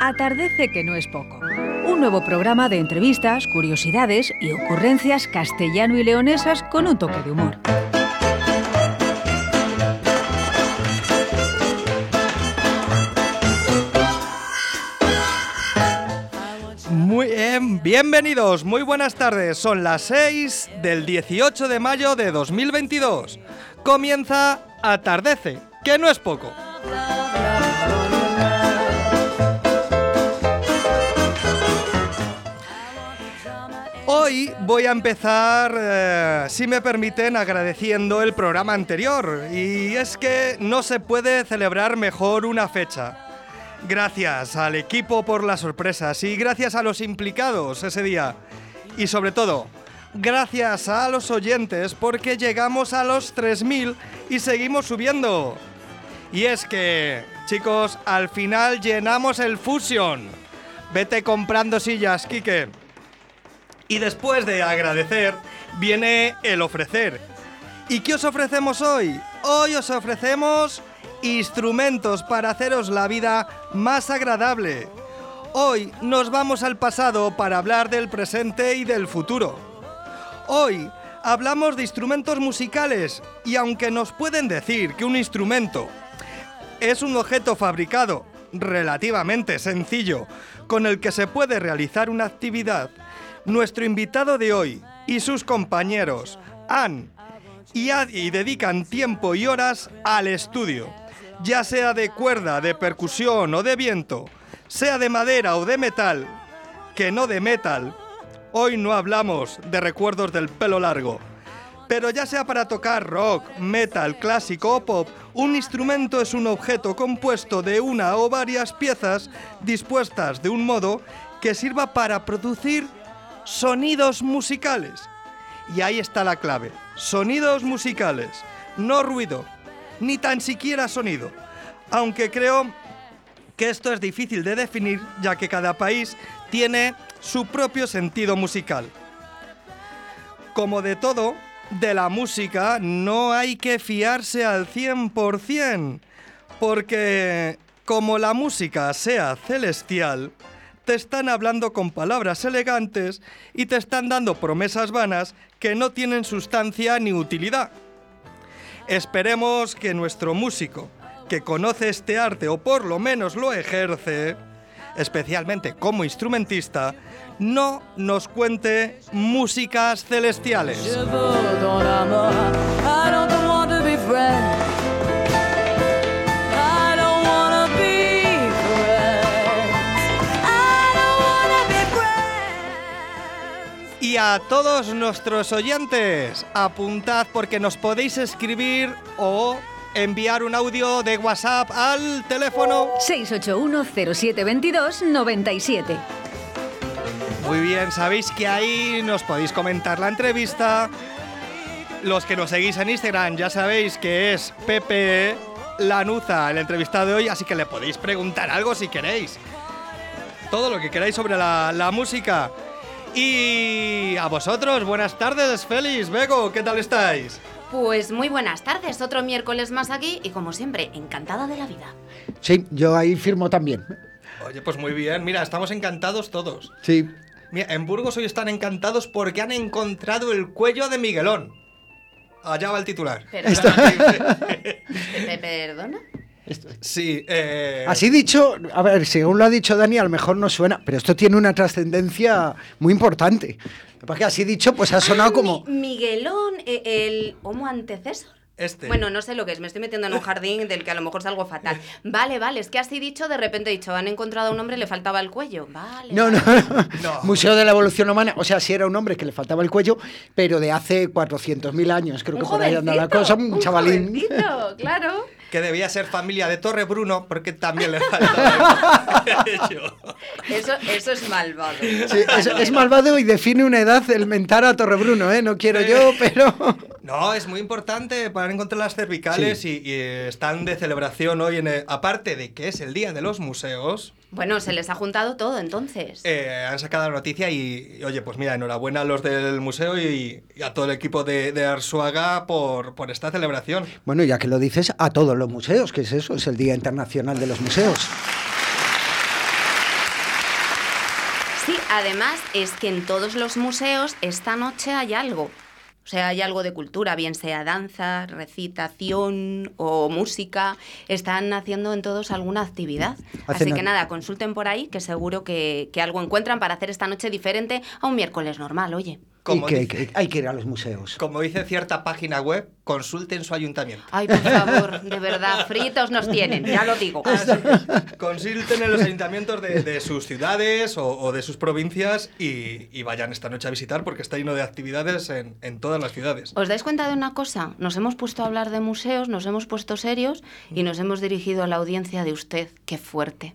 Atardece que no es poco. Un nuevo programa de entrevistas, curiosidades y ocurrencias castellano y leonesas con un toque de humor. Muy bien, bienvenidos, muy buenas tardes. Son las 6 del 18 de mayo de 2022. Comienza Atardece, que no es poco. Hoy voy a empezar, eh, si me permiten, agradeciendo el programa anterior. Y es que no se puede celebrar mejor una fecha. Gracias al equipo por las sorpresas y gracias a los implicados ese día. Y sobre todo, gracias a los oyentes porque llegamos a los 3.000 y seguimos subiendo. Y es que, chicos, al final llenamos el Fusion. Vete comprando sillas, Quique. Y después de agradecer, viene el ofrecer. ¿Y qué os ofrecemos hoy? Hoy os ofrecemos instrumentos para haceros la vida más agradable. Hoy nos vamos al pasado para hablar del presente y del futuro. Hoy hablamos de instrumentos musicales y aunque nos pueden decir que un instrumento es un objeto fabricado relativamente sencillo con el que se puede realizar una actividad, nuestro invitado de hoy y sus compañeros han y, y dedican tiempo y horas al estudio, ya sea de cuerda, de percusión o de viento, sea de madera o de metal, que no de metal. Hoy no hablamos de recuerdos del pelo largo. Pero ya sea para tocar rock, metal, clásico o pop, un instrumento es un objeto compuesto de una o varias piezas dispuestas de un modo que sirva para producir sonidos musicales. Y ahí está la clave. Sonidos musicales, no ruido, ni tan siquiera sonido. Aunque creo que esto es difícil de definir ya que cada país tiene su propio sentido musical. Como de todo, de la música no hay que fiarse al 100%, porque como la música sea celestial, te están hablando con palabras elegantes y te están dando promesas vanas que no tienen sustancia ni utilidad. Esperemos que nuestro músico, que conoce este arte o por lo menos lo ejerce, especialmente como instrumentista, no nos cuente músicas celestiales. Y a todos nuestros oyentes, apuntad porque nos podéis escribir o enviar un audio de WhatsApp al teléfono 681 0722 97. Muy bien, sabéis que ahí nos podéis comentar la entrevista. Los que nos seguís en Instagram ya sabéis que es Pepe Lanuza, el entrevistado de hoy, así que le podéis preguntar algo si queréis. Todo lo que queráis sobre la, la música. Y a vosotros, buenas tardes, Félix, Bego, ¿qué tal estáis? Pues muy buenas tardes, otro miércoles más aquí y como siempre, encantada de la vida. Sí, yo ahí firmo también. Oye, pues muy bien, mira, estamos encantados todos. Sí. Mira, en Burgos hoy están encantados porque han encontrado el cuello de Miguelón. Allá va el titular. Perdona. Perdona. Sí, eh... Así dicho, a ver, según lo ha dicho Dani, a lo mejor no suena, pero esto tiene una trascendencia muy importante. Porque así dicho, pues ha sonado Ah, como... Mi- Miguelón, eh, el homo antecesor. Este. Bueno, no sé lo que es, me estoy metiendo en un jardín del que a lo mejor salgo fatal. Vale, vale, es que así dicho, de repente he dicho, han encontrado a un hombre y le faltaba el cuello. Vale. No, no, vale. no. No. Museo de la Evolución Humana. O sea, sí era un hombre que le faltaba el cuello, pero de hace 400.ml años. Creo Un que por ahí anda la cosa. Un, chavalín. jovencito, claro. Que debía ser familia de Torre Bruno porque también le cuello. Eso, eso es malvado. Sí, es, es malvado y define una edad el mentar a Torrebruno, ¿eh? No quiero yo, pero... No, es muy importante para encontrar las cervicales y, y están de celebración hoy, en el- aparte de que es el Día de los Museos, Bueno, se les ha juntado todo entonces. Eh, han sacado la noticia y, y, oye, pues mira, enhorabuena a los del museo y, y a todo el equipo de, de Arsuaga por, por esta celebración. Bueno, ya que lo dices, a todos los museos, que es eso, es el Día Internacional de los Museos. Sí, además es que en todos los museos esta noche hay algo. O sea, hay algo de cultura, bien sea danza, recitación o música. Están haciendo en todos alguna actividad. Así que nada, consulten por ahí, que seguro que, que algo encuentran para hacer esta noche diferente a un miércoles normal, oye. Y Como, que, dice, que hay que ir a los museos. como dice cierta página web, consulten su ayuntamiento. Ay, por favor, de verdad, fritos nos tienen, ya lo digo. Que consulten en los ayuntamientos de, de sus ciudades o, o de sus provincias y, y vayan esta noche a visitar porque está lleno de actividades en, en todas las ciudades. ¿Os dais cuenta de una cosa? Nos hemos puesto a hablar de museos, nos hemos puesto serios y nos hemos dirigido a la audiencia de usted. Qué fuerte.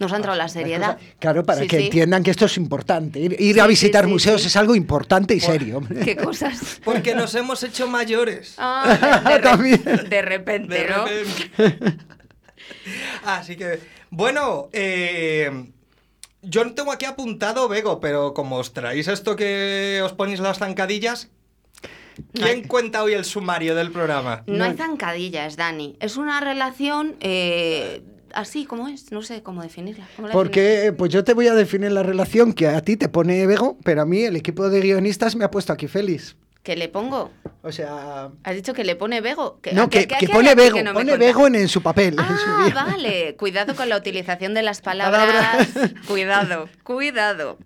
Nos ha entrado la Las seriedad. claro, para Sí, que sí. entiendan que esto es importante. Ir, ir Sí, a visitar sí, museos sí. es algo importante y serio. Qué cosas. Porque nos hemos hecho mayores. Ah, de, También. de repente, De ¿no? repente. Así que, bueno, eh, yo no tengo aquí apuntado Bego, pero como os traéis esto que os ponéis las zancadillas, ¿quién cuenta hoy el sumario del programa? No hay zancadillas, Dani. Es una relación eh, así como es. No sé cómo definirla. ¿Cómo la Porque, pues yo te voy a definir la relación que a ti te pone Bego, pero a mí el equipo de guionistas me ha puesto aquí Félix. defines? ¿Que le pongo? O sea... ¿Has dicho que le pone Bego? ¿Que- No, que, que- que pone Bego, que no me pone? Bego en, en su papel. en su Ah, vale. Cuidado con la utilización de las palabras. Cuidado, cuidado.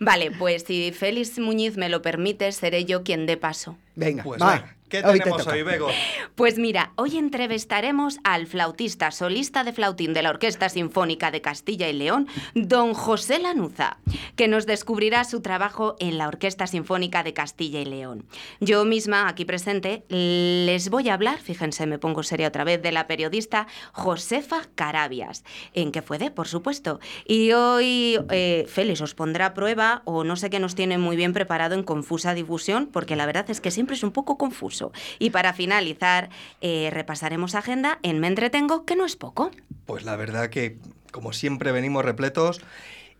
Vale, pues si Félix Muñiz me lo permite, seré yo quien dé paso. Venga, Pues va. venga, ¿qué hoy te tenemos hoy, Bego? Pues mira, hoy entrevistaremos al flautista solista de flautín de la Orquesta Sinfónica de Castilla y León, don José Lanuza, que nos descubrirá su trabajo en la Orquesta Sinfónica de Castilla y León. Yo misma, aquí presente, les voy a hablar, fíjense, me pongo seria otra vez, de la periodista Josefa Carabias, en que fue de, por supuesto. Y hoy eh, Félix os pondrá a prueba, o no sé qué nos tiene muy bien preparado en confusa difusión, porque la verdad es que siempre es un poco confuso. Y para finalizar, eh, repasaremos agenda en Me Entretengo, que no es poco. Pues la verdad que, como siempre, venimos repletos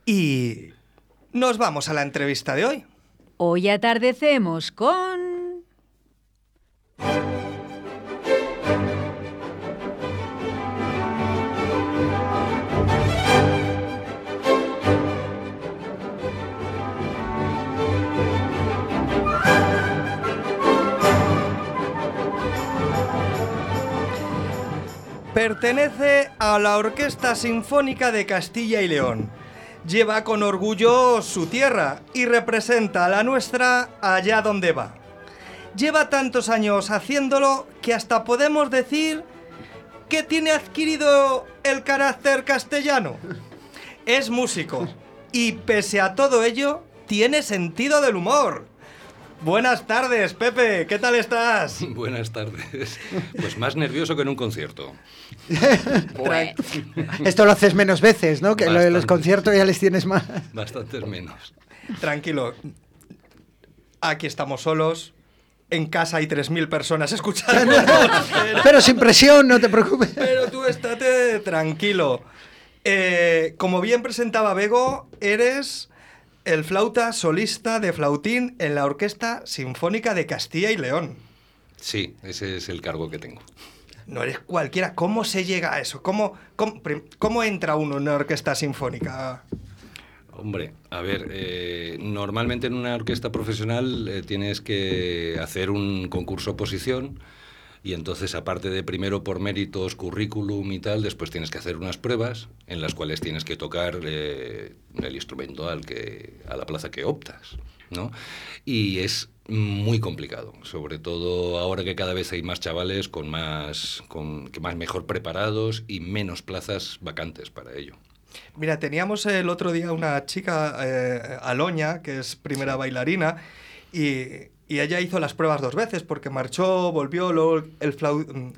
y nos vamos a la entrevista de hoy. Hoy atardecemos con... Pertenece a la Orquesta Sinfónica de Castilla y León. Lleva con orgullo su tierra y representa a la nuestra allá donde va. Lleva tantos años haciéndolo que hasta podemos decir que tiene adquirido el carácter castellano. Es músico y pese a todo ello tiene sentido del humor. Buenas tardes, Pepe, ¿qué tal estás? Buenas tardes. Pues más nervioso que en un concierto. Bueno, Esto lo haces menos veces, ¿no? Que lo de los conciertos ya les tienes más. Bastantes menos. Tranquilo. Aquí estamos solos. En casa hay 3.000 personas escuchando. pero, Pero sin presión, no te preocupes. pero tú estate tranquilo. Eh, como bien presentaba Bego, eres el flauta solista de flautín en la Orquesta Sinfónica de Castilla y León. Sí, ese es el cargo que tengo. No eres cualquiera. ¿Cómo se llega a eso? ¿Cómo, cómo, cómo entra uno en una orquesta sinfónica? Hombre, a ver, eh, normalmente en una orquesta profesional eh, tienes que hacer un concurso oposición y entonces aparte de primero por méritos, currículum y tal, después tienes que hacer unas pruebas en las cuales tienes que tocar eh, el instrumento al que, a la plaza que optas, ¿no? Y es muy complicado, sobre todo ahora que cada vez hay más chavales con más, con, que más mejor preparados y menos plazas vacantes para ello. Mira, teníamos el otro día una chica, eh, Aloña, que es primera bailarina, y, y ella hizo las pruebas dos veces, porque marchó, volvió, luego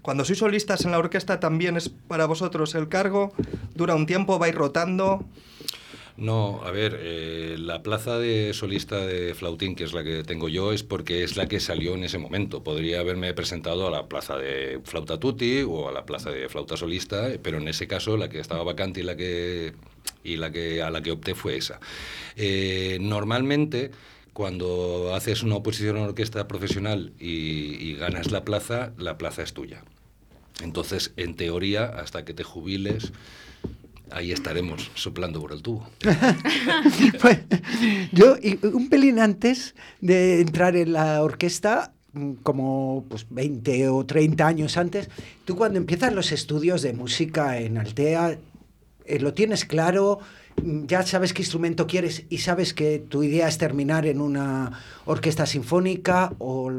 Cuando sois solistas en la orquesta también es para vosotros el cargo, dura un tiempo, vais rotando. No, a ver, eh, la plaza de solista de flautín, que es la que tengo yo, es porque es la que salió en ese momento. Podría haberme presentado a la plaza de flauta tutti o a la plaza de flauta solista, pero en ese caso la que estaba vacante y la que y la que, a la que opté fue esa. Eh, normalmente, cuando haces una oposición a una orquesta profesional y, ganas la plaza, la plaza es tuya. Entonces, en teoría, hasta que te jubiles, ahí estaremos soplando por el tubo. Pues, yo, un pelín antes de entrar en la orquesta, como pues 20 o 30 años antes, tú cuando empiezas los estudios de música en Altea, eh, lo tienes claro, ya sabes qué instrumento quieres y sabes que tu idea es terminar en una orquesta sinfónica o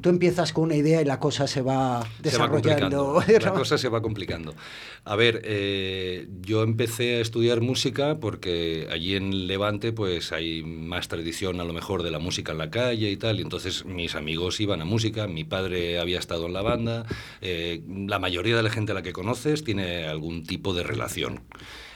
tú empiezas con una idea y la cosa se va desarrollando. Se va la cosa se va complicando. A ver, eh, yo empecé a estudiar música porque allí en Levante pues hay más tradición a lo mejor de la música en la calle y tal, y entonces mis amigos iban a música, mi padre había estado en la banda, eh, la mayoría de la gente a la que conoces tiene algún tipo de relación.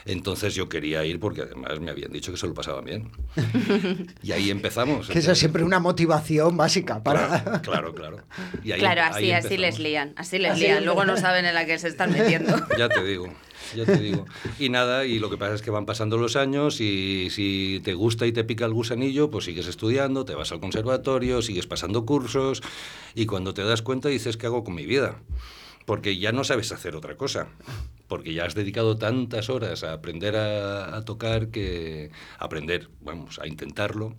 Entonces yo quería ir porque además me habían dicho que se lo pasaban bien. y ahí empezamos. Que eso es siempre una motivación básica para... Claro, claro. Y ahí, claro, así, así les lían, así les lían. Luego no saben en la que se están metiendo. ya te digo. Ya te digo. Y nada, y lo que pasa es que van pasando los años y si te gusta y te pica el gusanillo, pues sigues estudiando, te vas al conservatorio, sigues pasando cursos y cuando te das cuenta dices, ¿qué hago con mi vida? Porque ya no sabes hacer otra cosa porque ya has dedicado tantas horas a aprender a, tocar que aprender, vamos, a intentarlo,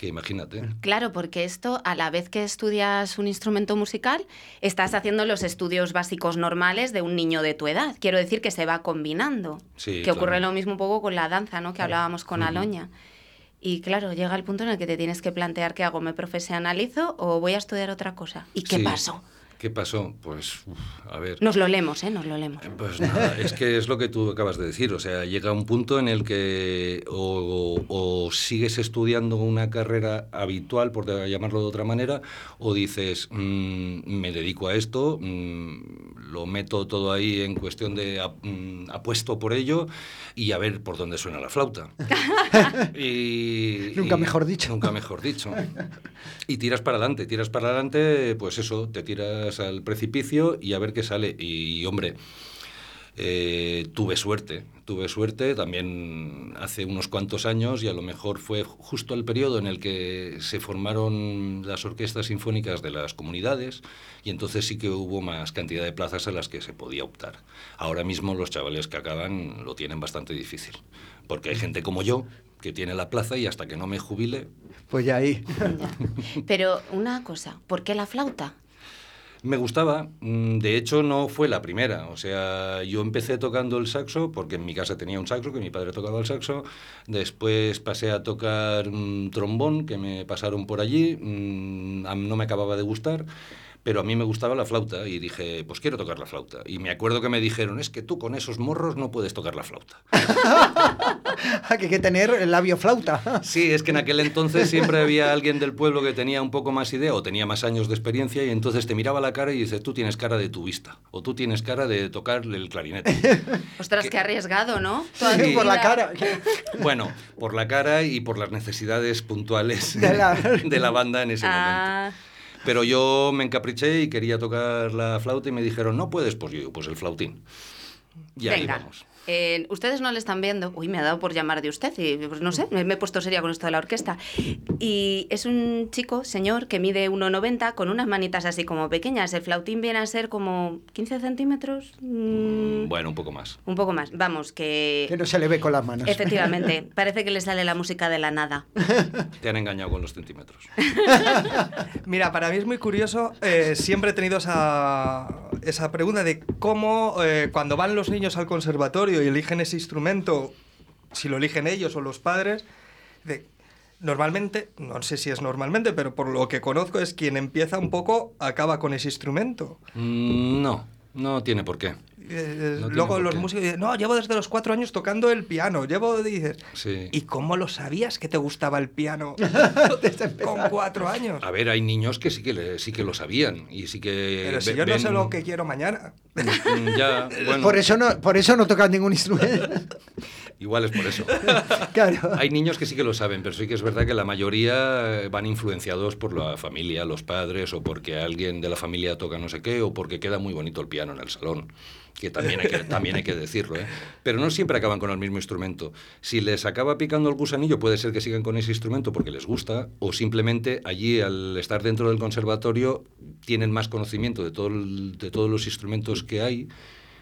que imagínate. Claro, porque esto, a la vez que estudias un instrumento musical, estás haciendo los estudios básicos normales de un niño de tu edad. Quiero decir que se va combinando. Sí, que ocurre lo mismo un poco con la danza, ¿no? Que hablábamos con Aloña. Y claro, llega el punto en el que te tienes que plantear qué hago, me profesionalizo o voy a estudiar otra cosa. ¿Y qué pasó? ¿Qué pasó? Pues, a ver. Nos lo leemos, ¿eh? Nos lo leemos. Pues nada, es que es lo que tú acabas de decir. O sea, llega un punto en el que o, sigues estudiando una carrera habitual, por llamarlo de otra manera, o dices, mm, me dedico a esto, mm, lo meto todo ahí en cuestión de mm, apuesto por ello y a ver por dónde suena la flauta. y, nunca mejor dicho. Nunca mejor dicho. Y tiras para adelante, tiras para adelante, pues eso, te tiras al precipicio y a ver qué sale. Y, hombre, eh, tuve suerte, tuve suerte también hace unos cuantos años y a lo mejor fue justo el periodo en el que se formaron las orquestas sinfónicas de las comunidades y entonces sí que hubo más cantidad de plazas a las que se podía optar. Ahora mismo los chavales que acaban lo tienen bastante difícil, porque hay gente como yo que tiene la plaza y hasta que no me jubile... Pues ya ahí. Pero una cosa, ¿por qué la flauta? Me gustaba, mm, de hecho no fue la primera, o sea, yo empecé tocando el saxo porque en mi casa tenía un saxo, que mi padre tocaba el saxo, después pasé a tocar un trombón que me pasaron por allí, mm, no me acababa de gustar, pero a mí me gustaba la flauta y dije, pues quiero tocar la flauta. Y me acuerdo que me dijeron, es que tú con esos morros no puedes tocar la flauta. que hay que tener el labio flauta. sí, es que en aquel entonces siempre había alguien del pueblo que tenía un poco más idea o tenía más años de experiencia y entonces te miraba la cara y dice, tú tienes cara de tubista o tú tienes cara de tocar el clarinete. Ostras, qué arriesgado, ¿no? Sí. Por la cara. bueno, por la cara y por las necesidades puntuales de la, banda en ese ah. momento. Pero yo me encapriché y quería tocar la flauta y me dijeron, no puedes, pues yo, pues el flautín. Y ahí vamos. Eh, ustedes no le están viendo. Uy, me ha dado por llamar de usted y pues, no sé, me, he puesto seria con esto de la orquesta. Y es un chico, señor, que mide 1,90 con unas manitas así como pequeñas. El flautín viene a ser como 15 centímetros. Mm, bueno, un poco más. Un poco más. Vamos, que. Que no se le ve con las manos. Efectivamente, parece que le sale la música de la nada. Te han engañado con los centímetros. Mira, para mí es muy curioso. Eh, siempre he tenido esa, esa pregunta de cómo eh, cuando van los niños al conservatorio y eligen ese instrumento, si lo eligen ellos o los padres, normalmente, no sé si es normalmente, pero por lo que conozco es quien empieza un poco, acaba con ese instrumento. Mm, no, no tiene por qué. Eh, luego los músicos dicen, no, llevo desde los cuatro años tocando el piano. Llevo, dices, ¿y cómo lo sabías que te gustaba el piano con cuatro años? A ver, hay niños que sí que, sí que lo sabían y sí que... Pero si yo no sé lo que quiero mañana. Mm, ya, bueno. Por eso no, por eso no tocas ningún instrumento. Igual es por eso. claro. Hay niños que sí que lo saben, pero sí que es verdad que la mayoría van influenciados por la familia, los padres, o porque alguien de la familia toca no sé qué, o porque queda muy bonito el piano en el salón que también hay que, también hay que decirlo, ¿eh? pero no siempre acaban con el mismo instrumento. Si les acaba picando el gusanillo, puede ser que sigan con ese instrumento porque les gusta, o simplemente allí, al estar dentro del conservatorio, tienen más conocimiento de, todo el- de todos los instrumentos que hay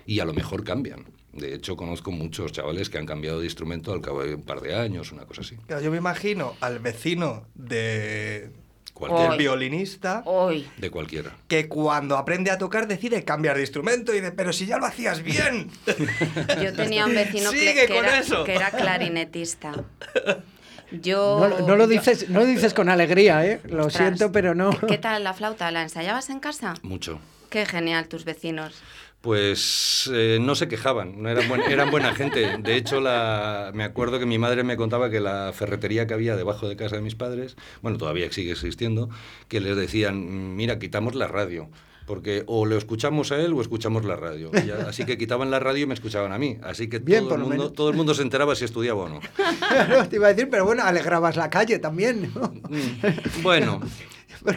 y a lo mejor cambian. De hecho, conozco muchos chavales que han cambiado de instrumento al cabo de un par de años, una cosa así. Yo me imagino al vecino de Cualquiera. del violinista Hoy. De cualquiera. que cuando aprende a tocar decide cambiar de instrumento y dice, pero si ya lo hacías bien. Yo tenía un vecino que, era, eso. que era clarinetista. Yo, No, no lo yo- dices, no lo dices con alegría, ¿eh? Lo Ostras, siento, pero no. ¿Qué tal la flauta? ¿La ensayabas en casa? Mucho. Qué genial tus vecinos. Pues eh, no se quejaban, no eran, buen- eran buena gente. De hecho, la, me acuerdo que mi madre me contaba que la ferretería que había debajo de casa de mis padres, bueno, todavía sigue existiendo, que les decían, mira, quitamos la radio. Porque o lo escuchamos a él o escuchamos la radio. Y así que quitaban la radio y me escuchaban a mí. Así que Bien, todo, el mundo, todo el mundo se enteraba si estudiaba o no. Claro, te iba a decir, pero bueno, alegrabas la calle también, ¿no? Mm,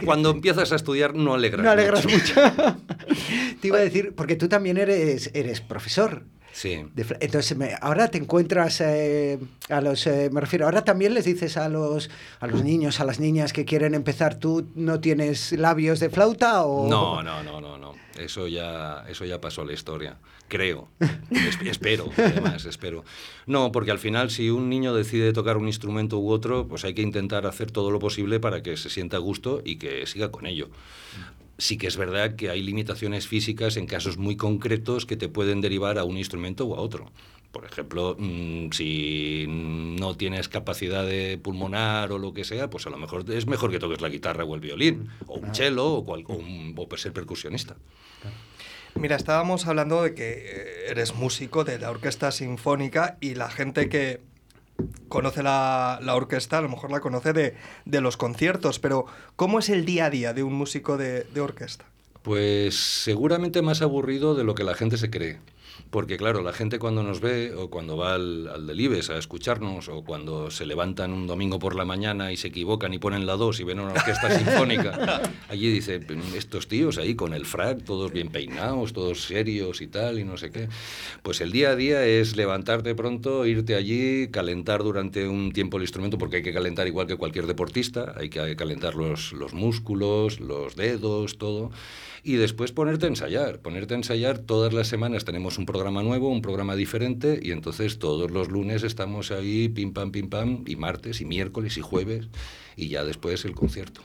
Cuando empiezas a estudiar no alegras No alegras mucho. mucho. te iba a decir, porque tú también eres, eres profesor. Sí. de entonces, me- ahora te encuentras eh, a los, eh, me refiero, ahora también les dices a los, a los niños, a las niñas que quieren empezar, ¿tú no tienes labios de flauta o...? No, no, no, no, no. Eso ya, eso ya pasó la historia. Creo. Es- espero, además, espero. No, porque al final, si un niño decide tocar un instrumento u otro, pues hay que intentar hacer todo lo posible para que se sienta a gusto y que siga con ello. Sí que es verdad que hay limitaciones físicas en casos muy concretos que te pueden derivar a un instrumento o a otro. Por ejemplo, mm, si no tienes capacidad de pulmonar o lo que sea, pues a lo mejor es mejor que toques la guitarra o el violín, o un cello, o, cual- o un- o ser percusionista. Mira, estábamos hablando de que eh, eres músico de la Orquesta Sinfónica y la gente que conoce la, la orquesta a lo mejor la conoce de, de los conciertos, pero ¿cómo es el día a día de un músico de, de orquesta? Pues seguramente más aburrido de lo que la gente se cree. Porque claro, la gente cuando nos ve o cuando va al, al Delibes a escucharnos o cuando se levantan un domingo por la mañana y se equivocan y ponen la 2 y ven una orquesta sinfónica, allí dice, estos tíos ahí con el frac, todos bien peinados, todos serios y tal y no sé qué. Pues el día a día es levantarte pronto, irte allí, calentar durante un tiempo el instrumento porque hay que calentar igual que cualquier deportista, hay que calentar los, los músculos, los dedos, todo. Y después ponerte a ensayar, ponerte a ensayar. Todas las semanas tenemos un programa nuevo, un programa diferente, y entonces todos los lunes estamos ahí, pim pam, pim pam, y martes, y miércoles, y jueves, y ya después el concierto.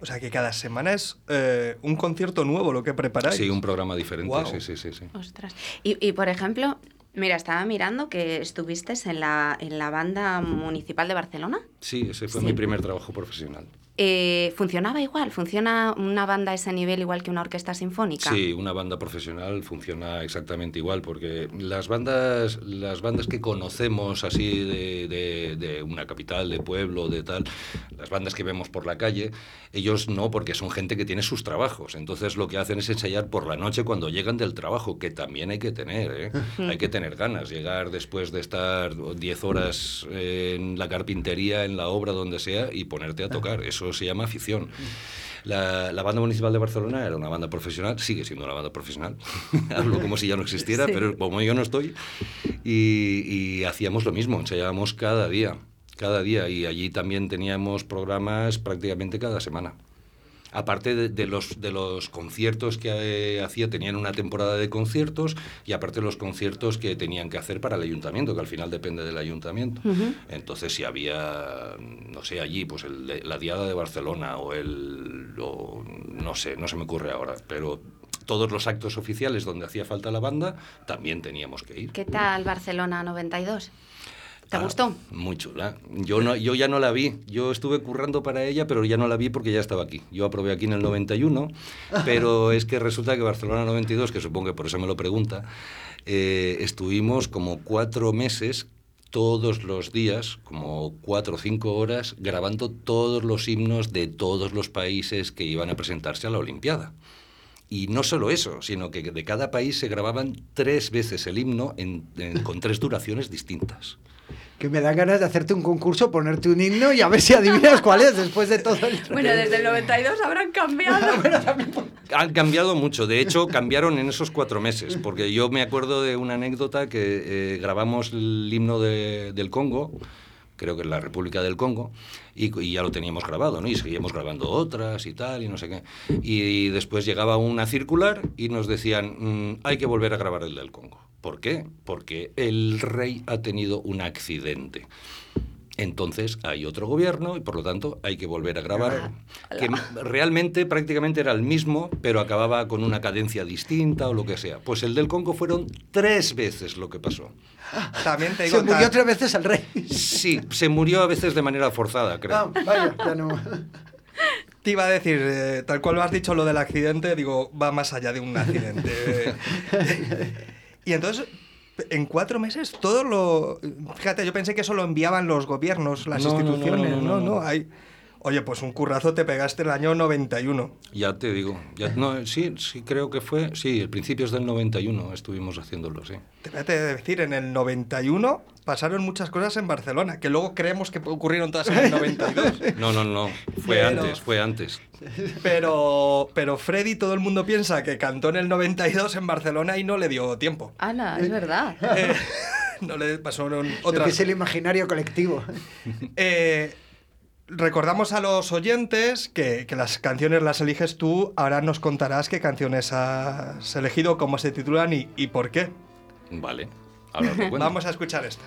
O sea que cada semana es eh, un concierto nuevo lo que preparáis. Sí, un programa diferente, Guau. sí, sí, sí, sí. Ostras. Y, y, por ejemplo, mira, estaba mirando que estuviste en la, en la banda municipal de Barcelona. Sí, ese fue Sí. mi primer trabajo profesional. Eh, ¿Funcionaba igual? ¿Funciona una banda a ese nivel igual que una orquesta sinfónica? Sí, una banda profesional funciona exactamente igual, porque las bandas, las bandas que conocemos así de, de- de una capital, de pueblo, de tal, las bandas que vemos por la calle, ellos no, porque son gente que tiene sus trabajos. Entonces lo que hacen es ensayar por la noche cuando llegan del trabajo, que también hay que tener, ¿eh? hay que tener ganas. Llegar después de estar 10 horas en la carpintería, en la obra, donde sea, y ponerte a tocar. Eso se llama afición. La, la banda municipal de Barcelona era una banda profesional, sigue siendo una banda profesional. Hablo como si ya no existiera, Sí. pero como yo no estoy. Y, y hacíamos lo mismo, ensayábamos cada día, cada día. Y allí también teníamos programas prácticamente cada semana. Aparte de, de los, de los conciertos que eh, hacía, tenían una temporada de conciertos y aparte los conciertos que tenían que hacer para el ayuntamiento, que al final depende del ayuntamiento. Entonces, si había, no sé, allí, pues el la Diada de Barcelona o el, o no sé, no se me ocurre ahora, pero todos los actos oficiales donde hacía falta la banda, también teníamos que ir. ¿Qué tal Barcelona 92? ¿Te Ah, gustó? Muy chula. Yo, no, yo ya no la vi. Yo estuve currando para ella, pero ya no la vi porque ya estaba aquí. Yo aprobé aquí en el 91, pero es que resulta que Barcelona 92, que supongo que por eso me lo pregunta, eh, estuvimos como cuatro meses todos los días, como cuatro o cinco horas, grabando todos los himnos de todos los países que iban a presentarse a la Olimpiada. Y no solo eso, sino que de cada país se grababan tres veces el himno en- en- con tres duraciones distintas. Que me dan ganas de hacerte un concurso, ponerte un himno y a ver si adivinas cuál es después de todo el... Bueno, desde el 92 habrán cambiado. Han cambiado mucho, de hecho cambiaron en esos cuatro meses, porque yo me acuerdo de una anécdota que eh, grabamos el himno de- del Congo, creo que en la República del Congo, y, ya lo teníamos grabado, ¿no? Y seguíamos grabando otras y tal, y no sé qué. Y, después llegaba una circular y nos decían, "Mm, hay que volver a grabar el del Congo. ¿Por qué? Porque el rey ha tenido un accidente. Entonces hay otro gobierno y por lo tanto hay que volver a grabar. Que realmente prácticamente era el mismo, pero acababa con una cadencia distinta o lo que sea. Pues el del Congo fueron tres veces lo que pasó. También te digo... Se murió tres veces el rey. Sí, se murió a veces de manera forzada, creo. Ah, vaya, ya no. Te iba a decir, eh, tal cual lo has dicho lo del accidente, digo, va más allá de un accidente. y entonces, en cuatro meses, todo lo... Fíjate, yo pensé que eso lo enviaban los gobiernos, las No, instituciones. no, No, no, no, no. hay... Oye, pues un currazo te pegaste el año 91. Ya te digo. Ya, no, sí, sí, creo que fue. Sí, el principios del 91 estuvimos haciéndolo, sí. Te voy a decir, en el 91 pasaron muchas cosas en Barcelona, que luego creemos que ocurrieron todas en el 92. No, no, no. Fue Pero- antes, fue antes. Pero, pero Freddy, todo el mundo piensa que cantó en el 92 en Barcelona y no le dio tiempo. Ana, es verdad. Eh, no le pasaron Lo que otras. es el imaginario colectivo. Eh, recordamos a los oyentes que, que las canciones las eliges tú. Ahora nos contarás qué canciones has elegido, cómo se titulan y, y por qué. Vale. Ahora. Vamos a escuchar esta.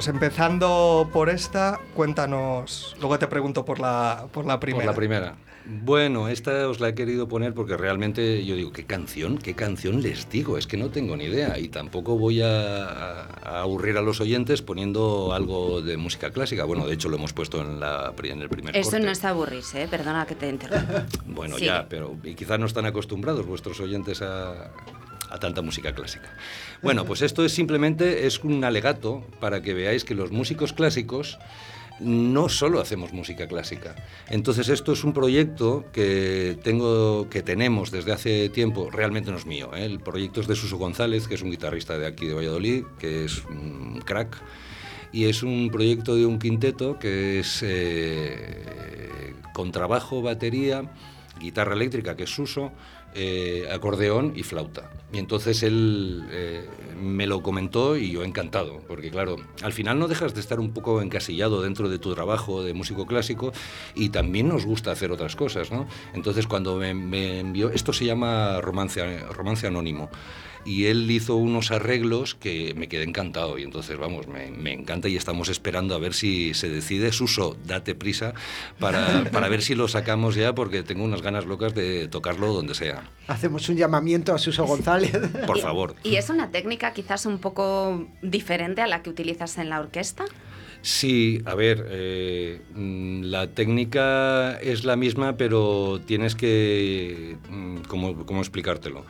Pues empezando por esta, cuéntanos. Luego te pregunto por la, por la primera. Por la primera. Bueno, esta os la he querido poner porque realmente yo digo, ¿qué canción? ¿Qué canción les digo? Es que no tengo ni idea y tampoco voy a, a aburrir a los oyentes poniendo algo de música clásica. Bueno, de hecho lo hemos puesto en, la, en el primer Eso corte. no es aburrirse, ¿eh? perdona que te interrumpa. Bueno, ya, pero y quizás no están acostumbrados vuestros oyentes a, a tanta música clásica. Bueno, pues esto es simplemente es un alegato para que veáis que los músicos clásicos no solo hacemos música clásica. Entonces esto es un proyecto que tengo, que tenemos desde hace tiempo. Realmente no es mío. ¿eh? El proyecto es de Suso González, que es un guitarrista de aquí de Valladolid, que es un crack. Y es un proyecto de un quinteto que es eh, contrabajo, batería, guitarra eléctrica, que es Suso, eh, acordeón y flauta. Y entonces él eh, me lo comentó y yo encantado, porque claro, al final no dejas de estar un poco encasillado dentro de tu trabajo de músico clásico y también nos gusta hacer otras cosas, ¿no? Entonces cuando me, me envió, esto se llama romance, romance anónimo, y él hizo unos arreglos que me quedé encantado y entonces vamos, me, me encanta y estamos esperando a ver si se decide, Suso, date prisa para, para ver si lo sacamos ya porque tengo unas ganas locas de tocarlo donde sea. Hacemos un llamamiento a Suso González. Por favor. ¿Y es una técnica quizás un poco diferente a la que utilizas en la orquesta? Sí, a ver, eh, mm, la técnica es la misma, pero tienes que... mm, ¿Cómo, cómo explicártelo?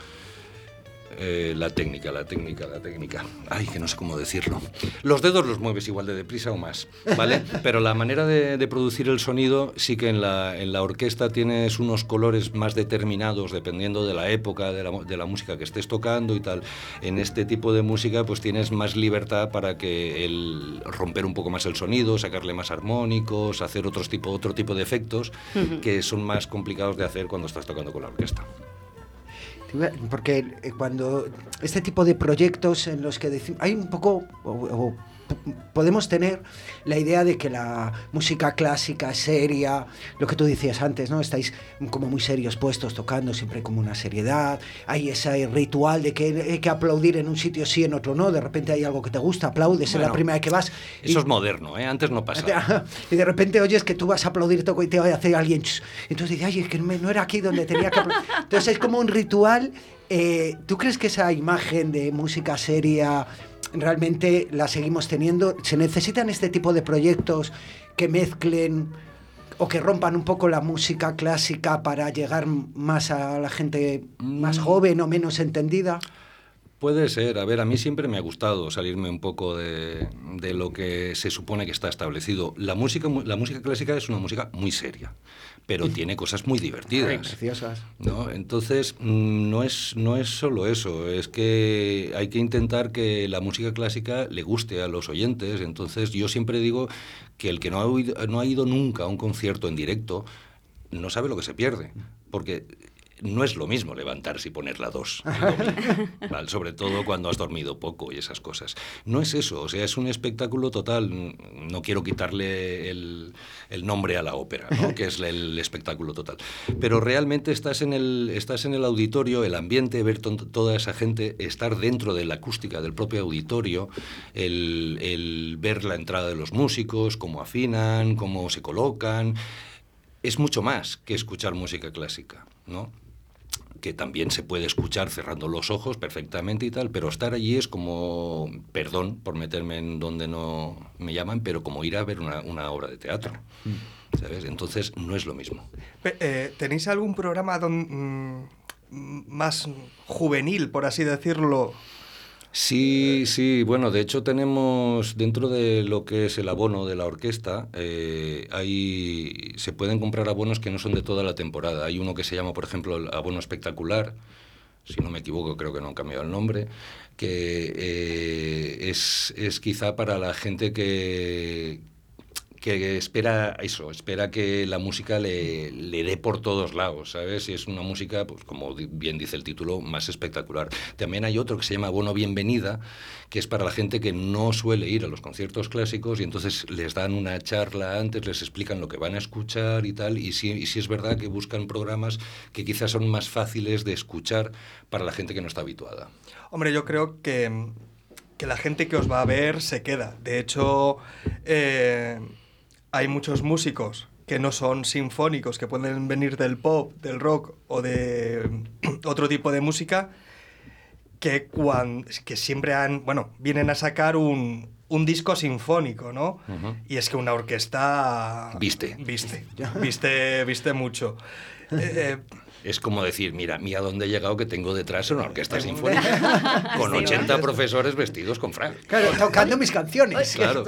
Eh, la técnica, la técnica, la técnica. Ay, que no sé cómo decirlo. Los dedos los mueves igual de deprisa o más, ¿vale? Pero la manera de, de producir el sonido sí que en la, en la orquesta tienes unos colores más determinados dependiendo de la época de la, mu- de la música que estés tocando y tal. En este tipo de música pues tienes más libertad para que el romper un poco más el sonido, sacarle más armónicos, hacer otros tipo, otro tipo de efectos que son más complicados de hacer cuando estás tocando con la orquesta. Porque eh, cuando este tipo de proyectos en los que decimos, hay un poco, o, podemos tener la idea de que la música clásica es seria, lo que tú decías antes, ¿no? Estáis como muy serios puestos tocando, siempre como una seriedad, hay ese ritual de que hay que aplaudir en un sitio sí, en otro no, de repente hay algo que te gusta, aplaudes, es la Bueno, primera vez que vas. y- Eso es moderno, ¿eh? Antes no pasaba. y de repente oyes que tú vas a aplaudir y te va a hacer alguien. Entonces dices, ay, es que no era aquí donde tenía que aplaudir. Entonces es como un ritual. eh, ¿Tú crees que esa imagen de música seria realmente la seguimos teniendo? ¿Se necesitan este tipo de proyectos que mezclen o que rompan un poco la música clásica para llegar más a la gente más Mm. joven o menos entendida? Puede ser, a ver, a mí siempre me ha gustado salirme un poco de, de lo que se supone que está establecido. La música, la música clásica es una música muy seria, pero tiene cosas muy Ay, divertidas. preciosas. ¿no? Entonces, mm, no es, no es solo eso, es que hay que intentar que la música clásica le guste a los oyentes. Entonces, yo siempre digo que el que no ha, oído- no ha ido nunca a un concierto en directo no sabe lo que se pierde, porque no es lo mismo levantarse y poner la dos, el domingo, ¿vale? sobre todo cuando has dormido poco y esas cosas. No es eso, o sea, es un espectáculo total. No quiero quitarle el, el nombre a la ópera, ¿no? que es el espectáculo total. Pero realmente estás en el, estás en el auditorio, el ambiente, ver to- toda esa gente, estar dentro de la acústica del propio auditorio, el, el ver la entrada de los músicos, cómo afinan, cómo se colocan. Es mucho más que escuchar música clásica, ¿no? Que también se puede escuchar cerrando los ojos perfectamente y tal, pero estar allí es como, perdón por meterme en donde no me llaman, pero como ir a ver una, una obra de teatro, ¿sabes? Entonces no es lo mismo. Eh, ¿Tenéis algún programa don- mm, más juvenil, por así decirlo? Sí, sí, bueno, de hecho tenemos dentro de lo que es el abono de la orquesta, eh, hay, se pueden comprar abonos que no son de toda la temporada. Hay uno que se llama, por ejemplo, el abono espectacular, si no me equivoco, creo que no han cambiado el nombre, que eh, es, es quizá para la gente que, que espera eso, espera que la música le, le dé por todos lados, ¿sabes? Y es una música, pues como bien dice el título, más espectacular. También hay otro que se llama Bono Bienvenida, que es para la gente que no suele ir a los conciertos clásicos y entonces les dan una charla antes, les explican lo que van a escuchar y tal, y sí, y sí es verdad que buscan programas que quizás son más fáciles de escuchar para la gente que no está habituada. Hombre, yo creo que, que la gente que os va a ver se queda. De hecho, eh, hay muchos músicos que no son sinfónicos, que pueden venir del pop, del rock o de otro tipo de música, que, cuan- que siempre han, bueno, vienen a sacar un, un disco sinfónico, ¿no? Y es que una orquesta... Viste. Viste, viste, viste mucho. Eh, eh, Es como decir, mira, mira dónde he llegado que tengo detrás una orquesta sinfónica con 80 profesores vestidos con frac. Claro, tocando mis canciones. Claro,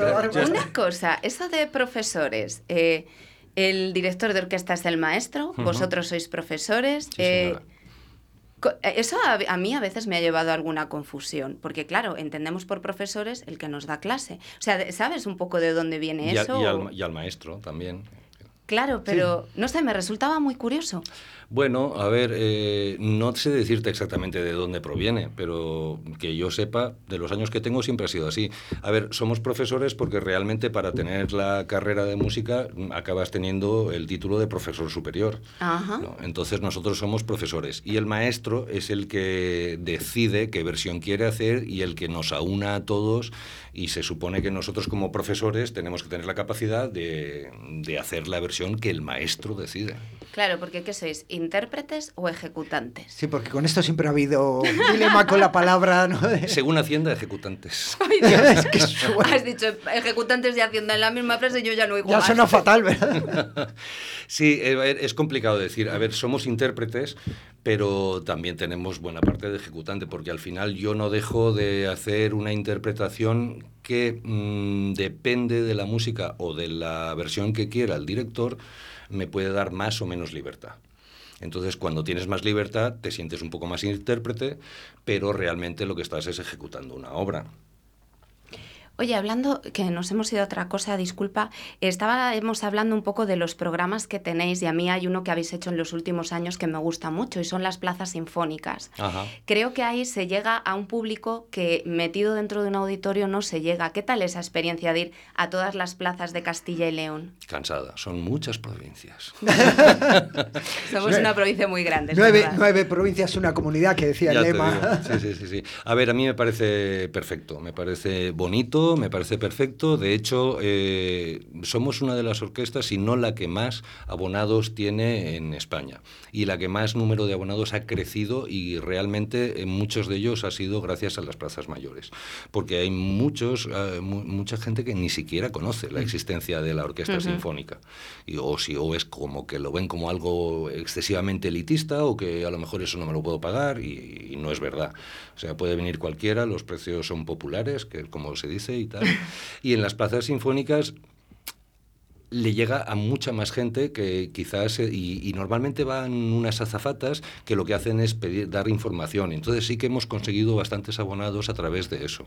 Una cosa, eso de profesores. eh, el director de orquesta es el maestro, vosotros sois profesores. Sí, eh, eh, eso a, a mí a veces me ha llevado a alguna confusión, porque claro, entendemos por profesores el que nos da clase. O sea, ¿sabes un poco de dónde viene Y, al- eso? y al, y al maestro también. Claro, pero no sé, me resultaba muy curioso. Bueno, a ver, eh, no sé decirte exactamente de dónde proviene, pero que yo sepa, de los años que tengo siempre ha sido así. A ver, somos profesores porque realmente para tener la carrera de música mm, acabas teniendo el título de profesor superior. Ajá. ¿no? Entonces nosotros somos profesores y el maestro es el que decide qué versión quiere hacer y el que nos aúna a todos y se supone que nosotros como profesores tenemos que tener la capacidad de, de hacer la versión que el maestro decide. Claro, porque ¿qué sois? ¿Intérpretes o ejecutantes? Sí, porque con esto siempre ha habido dilema con la palabra, Según Hacienda, ejecutantes. Ay, Dios. Es que suena- Has dicho ejecutantes de Hacienda en la misma frase y yo ya no oigo ya suena fatal, ¿verdad? Sí, eh, es complicado decir. A ver, somos intérpretes, pero también tenemos buena parte de ejecutante, porque al final yo no dejo de hacer una interpretación que mm, depende de la música o de la versión que quiera el director, me puede dar más o menos libertad. Entonces, cuando tienes más libertad, te sientes un poco más intérprete, pero realmente lo que estás es ejecutando una obra. Oye, hablando, que nos hemos ido a otra cosa, disculpa, estábamos hablando un poco de los programas que tenéis y a mí hay uno que habéis hecho en los últimos años que me gusta mucho y son las plazas sinfónicas. Ajá. Creo que ahí se llega a un público que metido dentro de un auditorio no se llega. ¿Qué tal esa experiencia de ir a todas las plazas de Castilla y León? Cansada. Son muchas provincias. Somos una provincia muy grande. Nueve, nueve provincias, una comunidad que decía Ya el lema. Sí, sí, sí, sí. A ver, a mí me parece perfecto, me parece bonito, me parece perfecto. De hecho, eh, somos una de las orquestas, y no la que más abonados tiene en España. Y la que más número de abonados ha crecido y realmente en muchos de ellos ha sido gracias a las plazas mayores. Porque hay muchos, eh, mu- mucha gente que ni siquiera conoce la existencia de la orquesta sinfónica. Y, o, si, o es como que lo ven como algo excesivamente elitista o que a lo mejor eso no me lo puedo pagar y, y no es verdad. O sea, puede venir cualquiera, los precios son populares, que como se dice y tal. Y en las plazas sinfónicas le llega a mucha más gente que quizás eh, y, normalmente van unas azafatas que lo que hacen es pedir dar información. Entonces sí que hemos conseguido bastantes abonados a través de eso.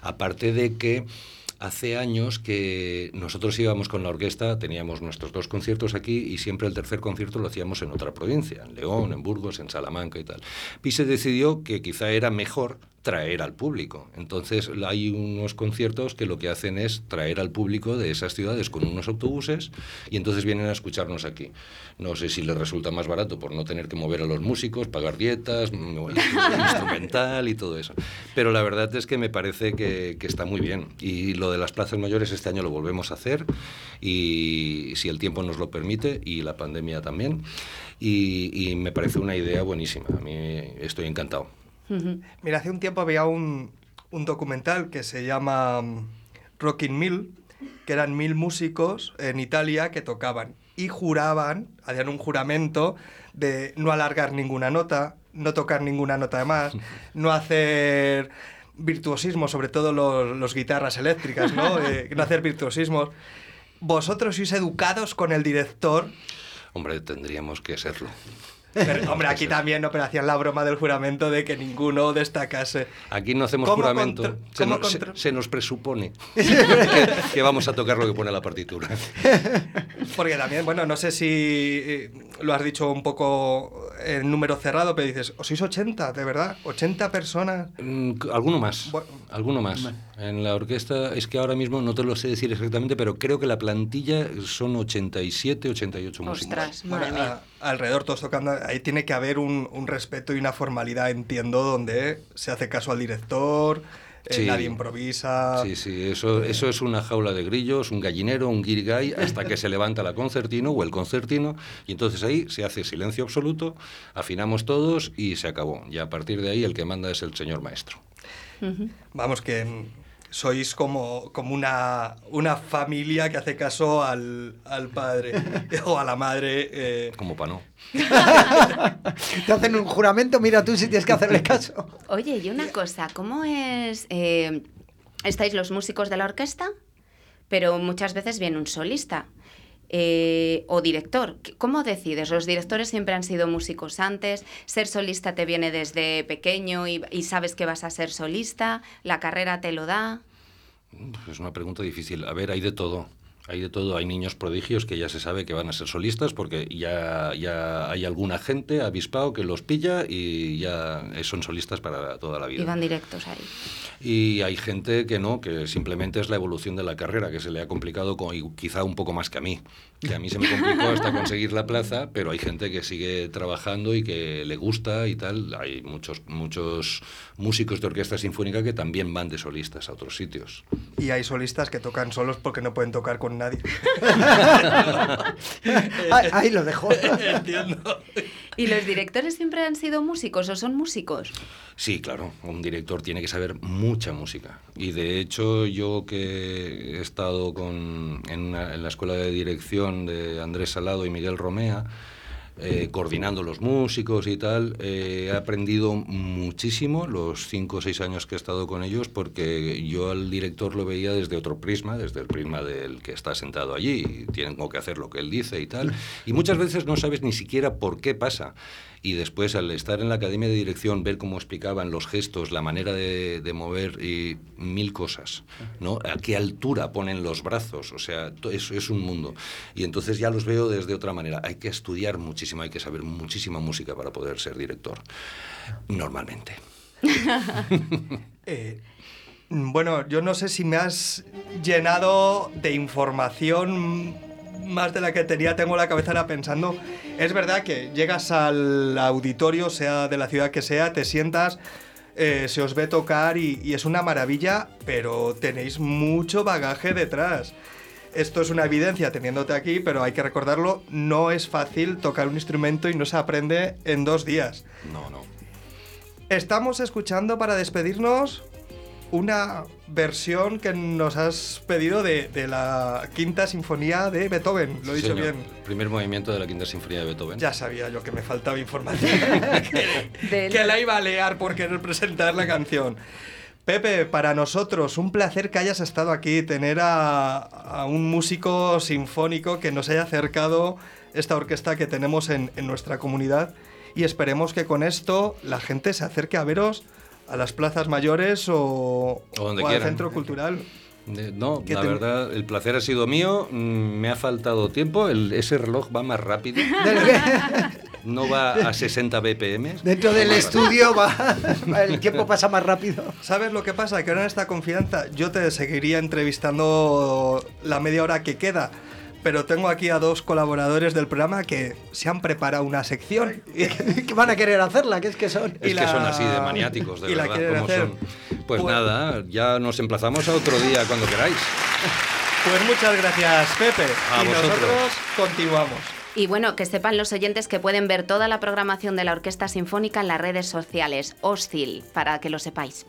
Aparte de que hace años que nosotros íbamos con la orquesta teníamos nuestros dos conciertos aquí y siempre el tercer concierto lo hacíamos en otra provincia en León en Burgos en Salamanca y tal. Y se decidió que quizá era mejor traer al público. Entonces hay unos conciertos que lo que hacen es traer al público de esas ciudades con unos autobuses y entonces vienen a escucharnos aquí. No sé si les resulta más barato por no tener que mover a los músicos, pagar dietas, mm, instrumental y todo eso. Pero la verdad es que me parece que, está muy bien. Y lo de las plazas mayores este año lo volvemos a hacer y si el tiempo nos lo permite y la pandemia también. Y me parece una idea buenísima. A mí estoy encantado. Ujú. Mira, hace un tiempo había un, un documental que se llama mm, Rockin' Mill, que eran mil músicos en Italia que tocaban y juraban, hacían un juramento de no alargar ninguna nota, no tocar ninguna nota de más, no hacer virtuosismo, sobre todo los, los guitarras eléctricas, ¿no? Eh, no hacer virtuosismos. Vosotros sois educados con el director Hombre, tendríamos que serlo. Pero, hombre, aquí también no, pero hacían la broma del juramento de que ninguno destacase. Aquí no hacemos ¿Cómo juramento. Se, cómo nos- se- contro- se nos presupone que, que vamos a tocar lo que pone la partitura. Porque también, bueno, no sé si eh, lo has dicho un poco en número cerrado, pero dices, ¿os sois 80, de verdad? ¿80 personas? Mm, Alguno más. Bueno. Alguno más. En la orquesta, es que ahora mismo no te lo sé decir exactamente, pero creo que la plantilla son 87, 88 músicos. Ostras, Bueno, madre mía. a- alrededor todos tocando, ahí tiene que haber un, un respeto y una formalidad, entiendo, donde se hace caso al director, eh, nadie improvisa. Sí, sí, eso, eso es una jaula de grillos, un gallinero, un guirigay, hasta que se levanta la concertino o el concertino, y entonces ahí se hace silencio absoluto, afinamos todos y se acabó. Y a partir de ahí el que manda es el señor maestro. Vamos, que sois como, como una, una familia que hace caso al, al padre o a la madre. eh, Como para no. Te hacen un juramento, mira tú si tienes que hacerle caso. Oye, y una cosa, ¿cómo es? eh, estáis los músicos de la orquesta, pero muchas veces viene un solista eh, o director. ¿Cómo decides? Los directores siempre han sido músicos antes. Ser solista te viene desde pequeño y, y sabes que vas a ser solista. La carrera te lo da. Es una pregunta difícil. A ver, hay de todo. Hay de todo. Hay niños prodigios que ya se sabe que van a ser solistas porque ya, ya hay alguna gente avispado que los pilla y ya son solistas para toda la vida. Y van directos ahí. Y hay gente que no, que simplemente es la evolución de la carrera, que se le ha complicado con- y quizá un poco más que a mí. Que a mí se me complicó hasta conseguir la plaza, pero hay gente que sigue trabajando y que le gusta y tal. Hay muchos, muchos músicos de orquesta sinfónica que también van de solistas a otros sitios. y hay solistas que tocan solos porque no pueden tocar con nadie. Ahí, ahí lo dejo. Entiendo. ¿Y los directores siempre han sido músicos o son músicos? Sí, claro, un director tiene que saber mucha música. Y de hecho yo que he estado con, en, una- en la escuela de dirección de Andrés Salado y Miguel Romea, eh, coordinando los músicos y tal. Eh, he aprendido muchísimo los cinco o seis años que he estado con ellos porque yo al director lo veía desde otro prisma, desde el prisma del que está sentado allí y tengo que hacer lo que él dice y tal. Y muchas veces no sabes ni siquiera por qué pasa y después al estar en la academia de dirección ver cómo explicaban los gestos, la manera de, de mover y mil cosas, ¿no? A qué altura ponen los brazos, o sea, es, es un mundo. Y entonces ya los veo desde otra manera. Hay que estudiar muchísimo, hay que saber muchísima música para poder ser director, normalmente. Eh, bueno, yo no sé si me has llenado de información más de la que tenía. Tengo la cabeza pensando. Es verdad que llegas al auditorio, sea de la ciudad que sea, te sientas, eh, se os ve tocar y, y es una maravilla, pero tenéis mucho bagaje detrás. Esto es una evidencia teniéndote aquí, pero hay que recordarlo, no es fácil tocar un instrumento y no se aprende en dos días. No, no. Estamos escuchando para despedirnos una versión que nos has pedido de, de la quinta sinfonía de Beethoven. Lo he Sí, dicho señor. bien. Primer movimiento de la quinta sinfonía de Beethoven. Ya sabía yo que me faltaba información. que, que la iba a leer por querer presentar la canción. Pepe, para nosotros un placer que hayas estado aquí, tener a, a un músico sinfónico que nos haya acercado esta orquesta que tenemos en, en nuestra comunidad y esperemos que con esto la gente se acerque a veros a las plazas mayores o, O donde o al centro cultural. No, ¿Qué la te- verdad, el placer ha sido mío. mm, Me ha faltado tiempo. el- ese reloj va más rápido. No va a 60 BPM. Dentro del estudio va, el tiempo pasa más rápido. ¿Sabes lo que pasa? Que ahora en esta confianza yo te seguiría entrevistando la media hora que queda, pero tengo aquí a dos colaboradores del programa que se han preparado una sección. que van a querer hacerla, que es que son. Y Es la- que son así de maniáticos, de y la verdad, quieren como hacer. son. Pues, Pues- nada, ya nos emplazamos a otro día cuando queráis. Pues muchas gracias, Pepe. A y vosotros. nosotros continuamos. Y bueno, que sepan los oyentes que pueden ver toda la programación de la Orquesta Sinfónica en las redes sociales, OSCIL, para que lo sepáis.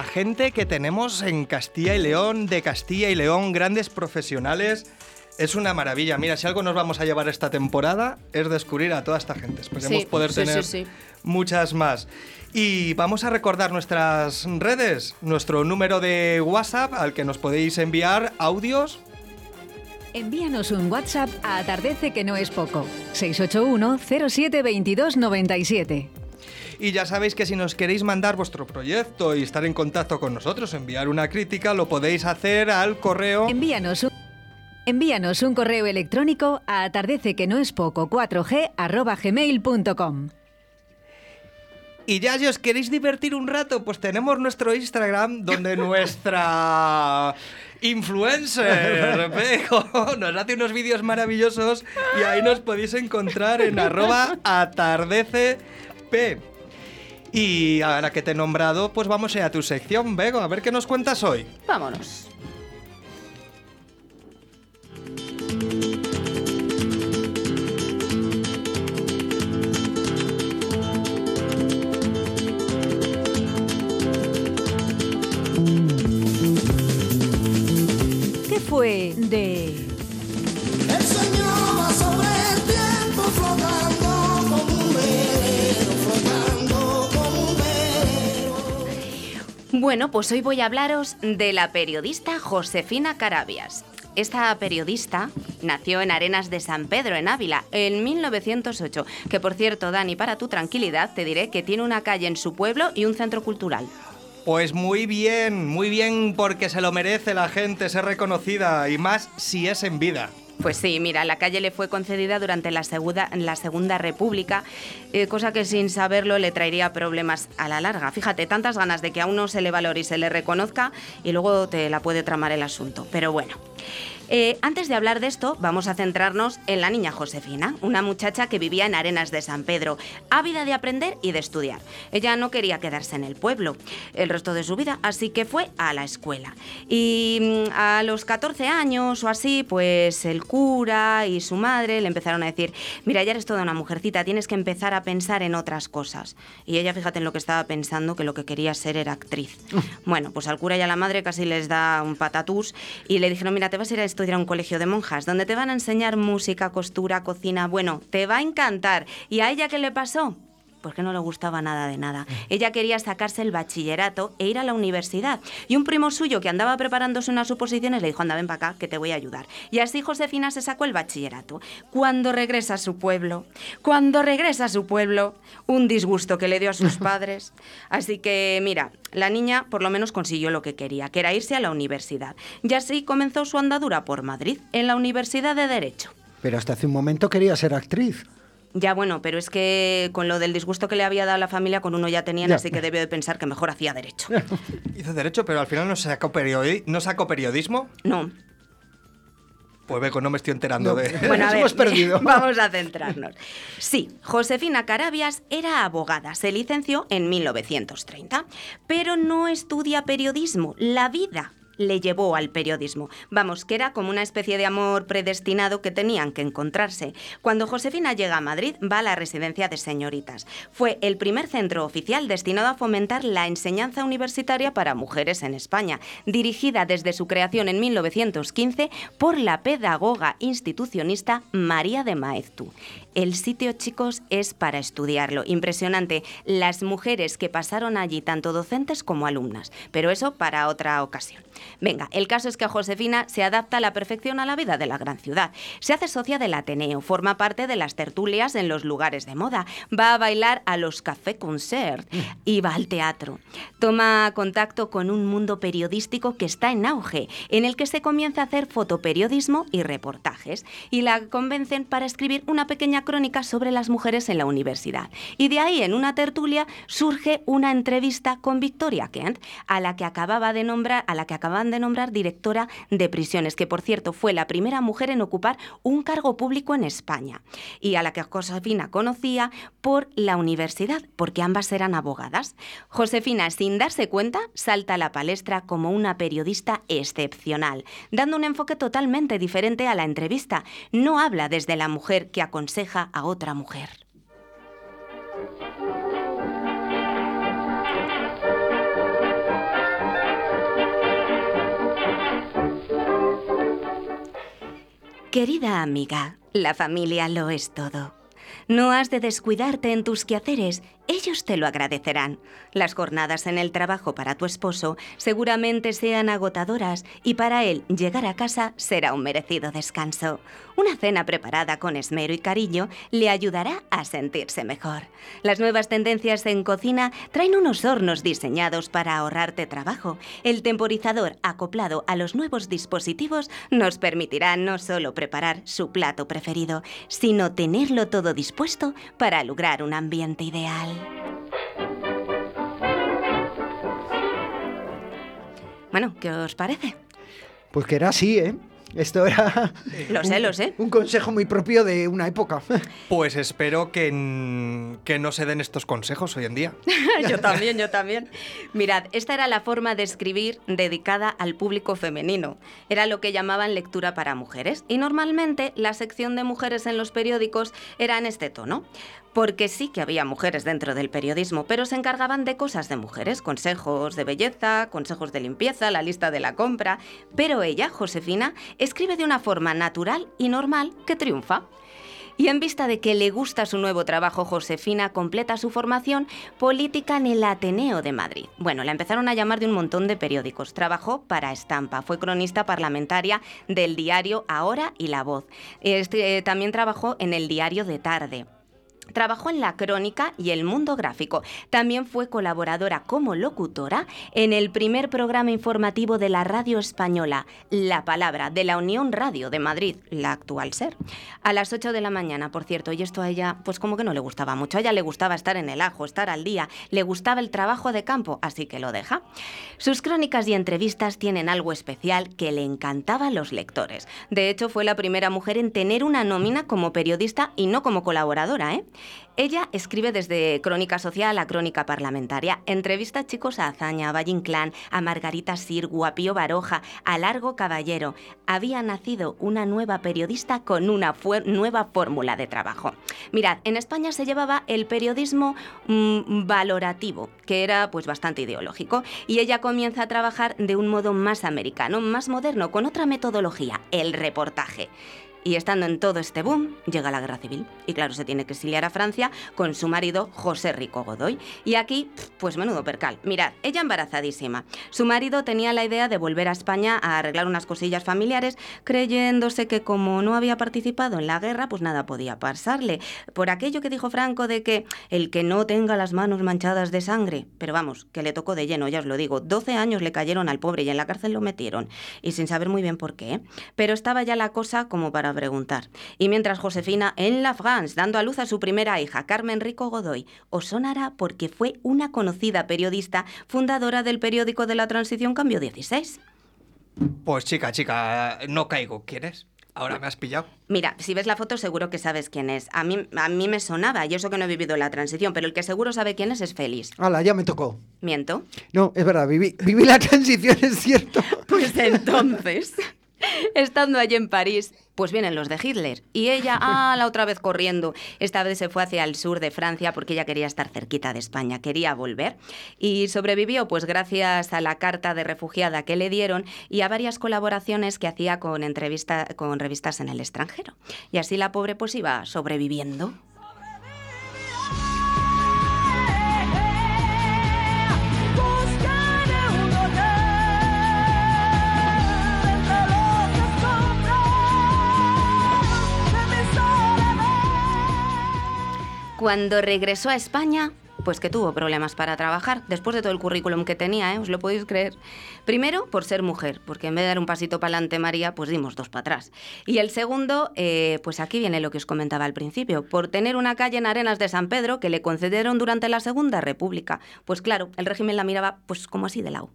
La gente que tenemos en Castilla y León, de Castilla y León, grandes profesionales. Es una maravilla. Mira, si algo nos vamos a llevar esta temporada es descubrir a toda esta gente. Esperemos Sí, poder sí, tener sí, sí. muchas más. Y vamos a recordar nuestras redes, nuestro número de WhatsApp al que nos podéis enviar audios Envíanos un WhatsApp a Atardece que no es poco. 681 07 22 97. Y ya sabéis que si nos queréis mandar vuestro proyecto y estar en contacto con nosotros, enviar una crítica, lo podéis hacer al correo. Envíanos un, envíanos un correo electrónico a atardece que no es poco 4g arroba gmail.com. Y ya si os queréis divertir un rato, pues tenemos nuestro Instagram donde nuestra influencer Pejo nos hace unos vídeos maravillosos y ahí nos podéis encontrar en arroba atardecepb. Y ahora que te he nombrado, pues vamos a ir a tu sección, Bego, a ver qué nos cuentas hoy. Vámonos. ¿Qué fue de... Bueno, pues hoy voy a hablaros de la periodista Josefina Carabias. Esta periodista nació en Arenas de San Pedro, en Ávila, en 1908, que por cierto, Dani, para tu tranquilidad, te diré que tiene una calle en su pueblo y un centro cultural. Pues muy bien, muy bien porque se lo merece la gente ser reconocida y más si es en vida. Pues sí, mira, la calle le fue concedida durante la Segunda, la segunda República, eh, cosa que sin saberlo le traería problemas a la larga. Fíjate, tantas ganas de que a uno se le valore y se le reconozca y luego te la puede tramar el asunto. Pero bueno. Eh, antes de hablar de esto, vamos a centrarnos en la niña Josefina, una muchacha que vivía en Arenas de San Pedro, ávida de aprender y de estudiar. Ella no quería quedarse en el pueblo el resto de su vida, así que fue a la escuela. Y mm, a los 14 años o así, pues el cura y su madre le empezaron a decir, mira, ya eres toda una mujercita, tienes que empezar a pensar en otras cosas. Y ella, fíjate en lo que estaba pensando, que lo que quería ser era actriz. Bueno, pues al cura y a la madre casi les da un patatús y le dijeron, mira, te vas a ir a estudiar a un colegio de monjas, donde te van a enseñar música, costura, cocina. Bueno, te va a encantar. ¿Y a ella qué le pasó? Pues que no le gustaba nada de nada. Ella quería sacarse el bachillerato e ir a la universidad. Y un primo suyo que andaba preparándose unas suposiciones le dijo, anda, ven para acá, que te voy a ayudar. Y así Josefina se sacó el bachillerato. Cuando regresa a su pueblo, cuando regresa a su pueblo, un disgusto que le dio a sus padres. Así que, mira, la niña por lo menos consiguió lo que quería, que era irse a la universidad. Y así comenzó su andadura por Madrid, en la Universidad de Derecho. Pero hasta hace un momento quería ser actriz. Ya bueno, pero es que con lo del disgusto que le había dado a la familia, con uno ya tenían, Ya. así que debió de pensar que mejor hacía derecho. Hizo derecho, pero al final no sacó, periodi- no sacó periodismo. No. Pues ve, no me estoy enterando No. de... Bueno, a ver, hemos perdido. vamos a centrarnos. Sí, Josefina Carabias era abogada, se licenció en 1930, pero no estudia periodismo, la vida le llevó al periodismo. Vamos, que era como una especie de amor predestinado que tenían que encontrarse. Cuando Josefina llega a Madrid, va a la residencia de señoritas. Fue el primer centro oficial destinado a fomentar la enseñanza universitaria para mujeres en España, dirigida desde su creación en 1915 por la pedagoga institucionista María de Maeztu. El sitio, chicos, es para estudiarlo. Impresionante. Las mujeres que pasaron allí, tanto docentes como alumnas. Pero eso para otra ocasión. Venga, el caso es que Josefina se adapta a la perfección a la vida de la gran ciudad. Se hace socia del Ateneo, forma parte de las tertulias en los lugares de moda, va a bailar a los café concert y va al teatro. Toma contacto con un mundo periodístico que está en auge, en el que se comienza a hacer fotoperiodismo y reportajes, y la convencen para escribir una pequeña crónica sobre las mujeres en la universidad. Y de ahí, en una tertulia, surge una entrevista con Victoria Kent, a la que acababa de nombrar, a la que acaban de nombrar directora de prisiones, que por cierto fue la primera mujer en ocupar un cargo público en España, y a la que Josefina conocía por la universidad, porque ambas eran abogadas. Josefina, sin darse cuenta, salta a la palestra como una periodista excepcional, dando un enfoque totalmente diferente a la entrevista. No habla desde la mujer que aconseja a otra mujer. Querida amiga, la familia lo es todo. No has de descuidarte en tus quehaceres, ellos te lo agradecerán. Las jornadas en el trabajo para tu esposo seguramente sean agotadoras y para él llegar a casa será un merecido descanso. Una cena preparada con esmero y cariño le ayudará a sentirse mejor. Las nuevas tendencias en cocina traen unos hornos diseñados para ahorrarte trabajo. El temporizador acoplado a los nuevos dispositivos nos permitirá no solo preparar su plato preferido, sino tenerlo todo dispuesto para lograr un ambiente ideal. Bueno, ¿qué os parece? Pues que era así, ¿eh? Esto era Lo sé, lo sé. un consejo muy propio de una época. Pues espero que, que no se den estos consejos hoy en día. yo también, yo también. Mirad, esta era la forma de escribir dedicada al público femenino. Era lo que llamaban lectura para mujeres. Y normalmente la sección de mujeres en los periódicos era en este tono. Porque sí que había mujeres dentro del periodismo, pero se encargaban de cosas de mujeres, consejos de belleza, consejos de limpieza, la lista de la compra. Pero ella, Josefina, escribe de una forma natural y normal que triunfa. Y en vista de que le gusta su nuevo trabajo, Josefina completa su formación política en el Ateneo de Madrid. Bueno, la empezaron a llamar de un montón de periódicos. Trabajó para Estampa, fue cronista parlamentaria del diario Ahora y La Voz. Este, eh, también trabajó en el diario de Tarde. Trabajó en La Crónica y El Mundo Gráfico. También fue colaboradora como locutora en el primer programa informativo de la radio española, La Palabra, de la Unión Radio de Madrid, la actual SER. A las 8 de la mañana, por cierto, y esto a ella, pues como que no le gustaba mucho. A ella le gustaba estar en el ajo, estar al día, le gustaba el trabajo de campo, así que lo deja. Sus crónicas y entrevistas tienen algo especial que le encantaba a los lectores. De hecho, fue la primera mujer en tener una nómina como periodista y no como colaboradora, ¿eh? Ella escribe desde Crónica Social a Crónica Parlamentaria. Entrevista chicos a Azaña, a Valle Inclán, a Margarita Sirgu, a Pío Baroja, a Largo Caballero. Había nacido una nueva periodista con una nueva fórmula de trabajo. Mirad, en España se llevaba el periodismo mm, valorativo, que era pues bastante ideológico, y ella comienza a trabajar de un modo más americano, más moderno, con otra metodología, el reportaje. Y estando en todo este boom, llega la guerra civil. Y claro, se tiene que exiliar a Francia con su marido José Rico Godoy. Y aquí, pues menudo percal. Mirad, ella embarazadísima. Su marido tenía la idea de volver a España a arreglar unas cosillas familiares, creyéndose que como no había participado en la guerra, pues nada podía pasarle. Por aquello que dijo Franco de que el que no tenga las manos manchadas de sangre. Pero vamos, que le tocó de lleno, ya os lo digo. 12 años le cayeron al pobre y en la cárcel lo metieron. Y sin saber muy bien por qué. ¿eh? Pero estaba ya la cosa como para preguntar. Y mientras Josefina en La France, dando a luz a su primera hija, Carmen Rico Godoy, os sonará porque fue una conocida periodista fundadora del periódico de la Transición Cambio 16. Pues chica, chica, no caigo. ¿Quieres? Ahora me has pillado. Mira, si ves la foto seguro que sabes quién es. A mí, a mí me sonaba, y eso que no he vivido la transición, pero el que seguro sabe quién es es Félix. Hala, ya me tocó. ¿Miento? No, es verdad, viví, viví la transición, es cierto. Pues entonces, estando allí en París, pues vienen los de Hitler. Y ella, ah, la otra vez corriendo. Esta vez se fue hacia el sur de Francia porque ella quería estar cerquita de España, quería volver. Y sobrevivió, pues gracias a la carta de refugiada que le dieron y a varias colaboraciones que hacía con, entrevista, con revistas en el extranjero. Y así la pobre pues iba sobreviviendo. Cuando regresó a España, pues que tuvo problemas para trabajar, después de todo el currículum que tenía, ¿eh? ¿os lo podéis creer? Primero, por ser mujer, porque en vez de dar un pasito para adelante María, pues dimos dos para atrás. Y el segundo, eh, pues aquí viene lo que os comentaba al principio, por tener una calle en Arenas de San Pedro que le concedieron durante la Segunda República. Pues claro, el régimen la miraba pues como así de lado.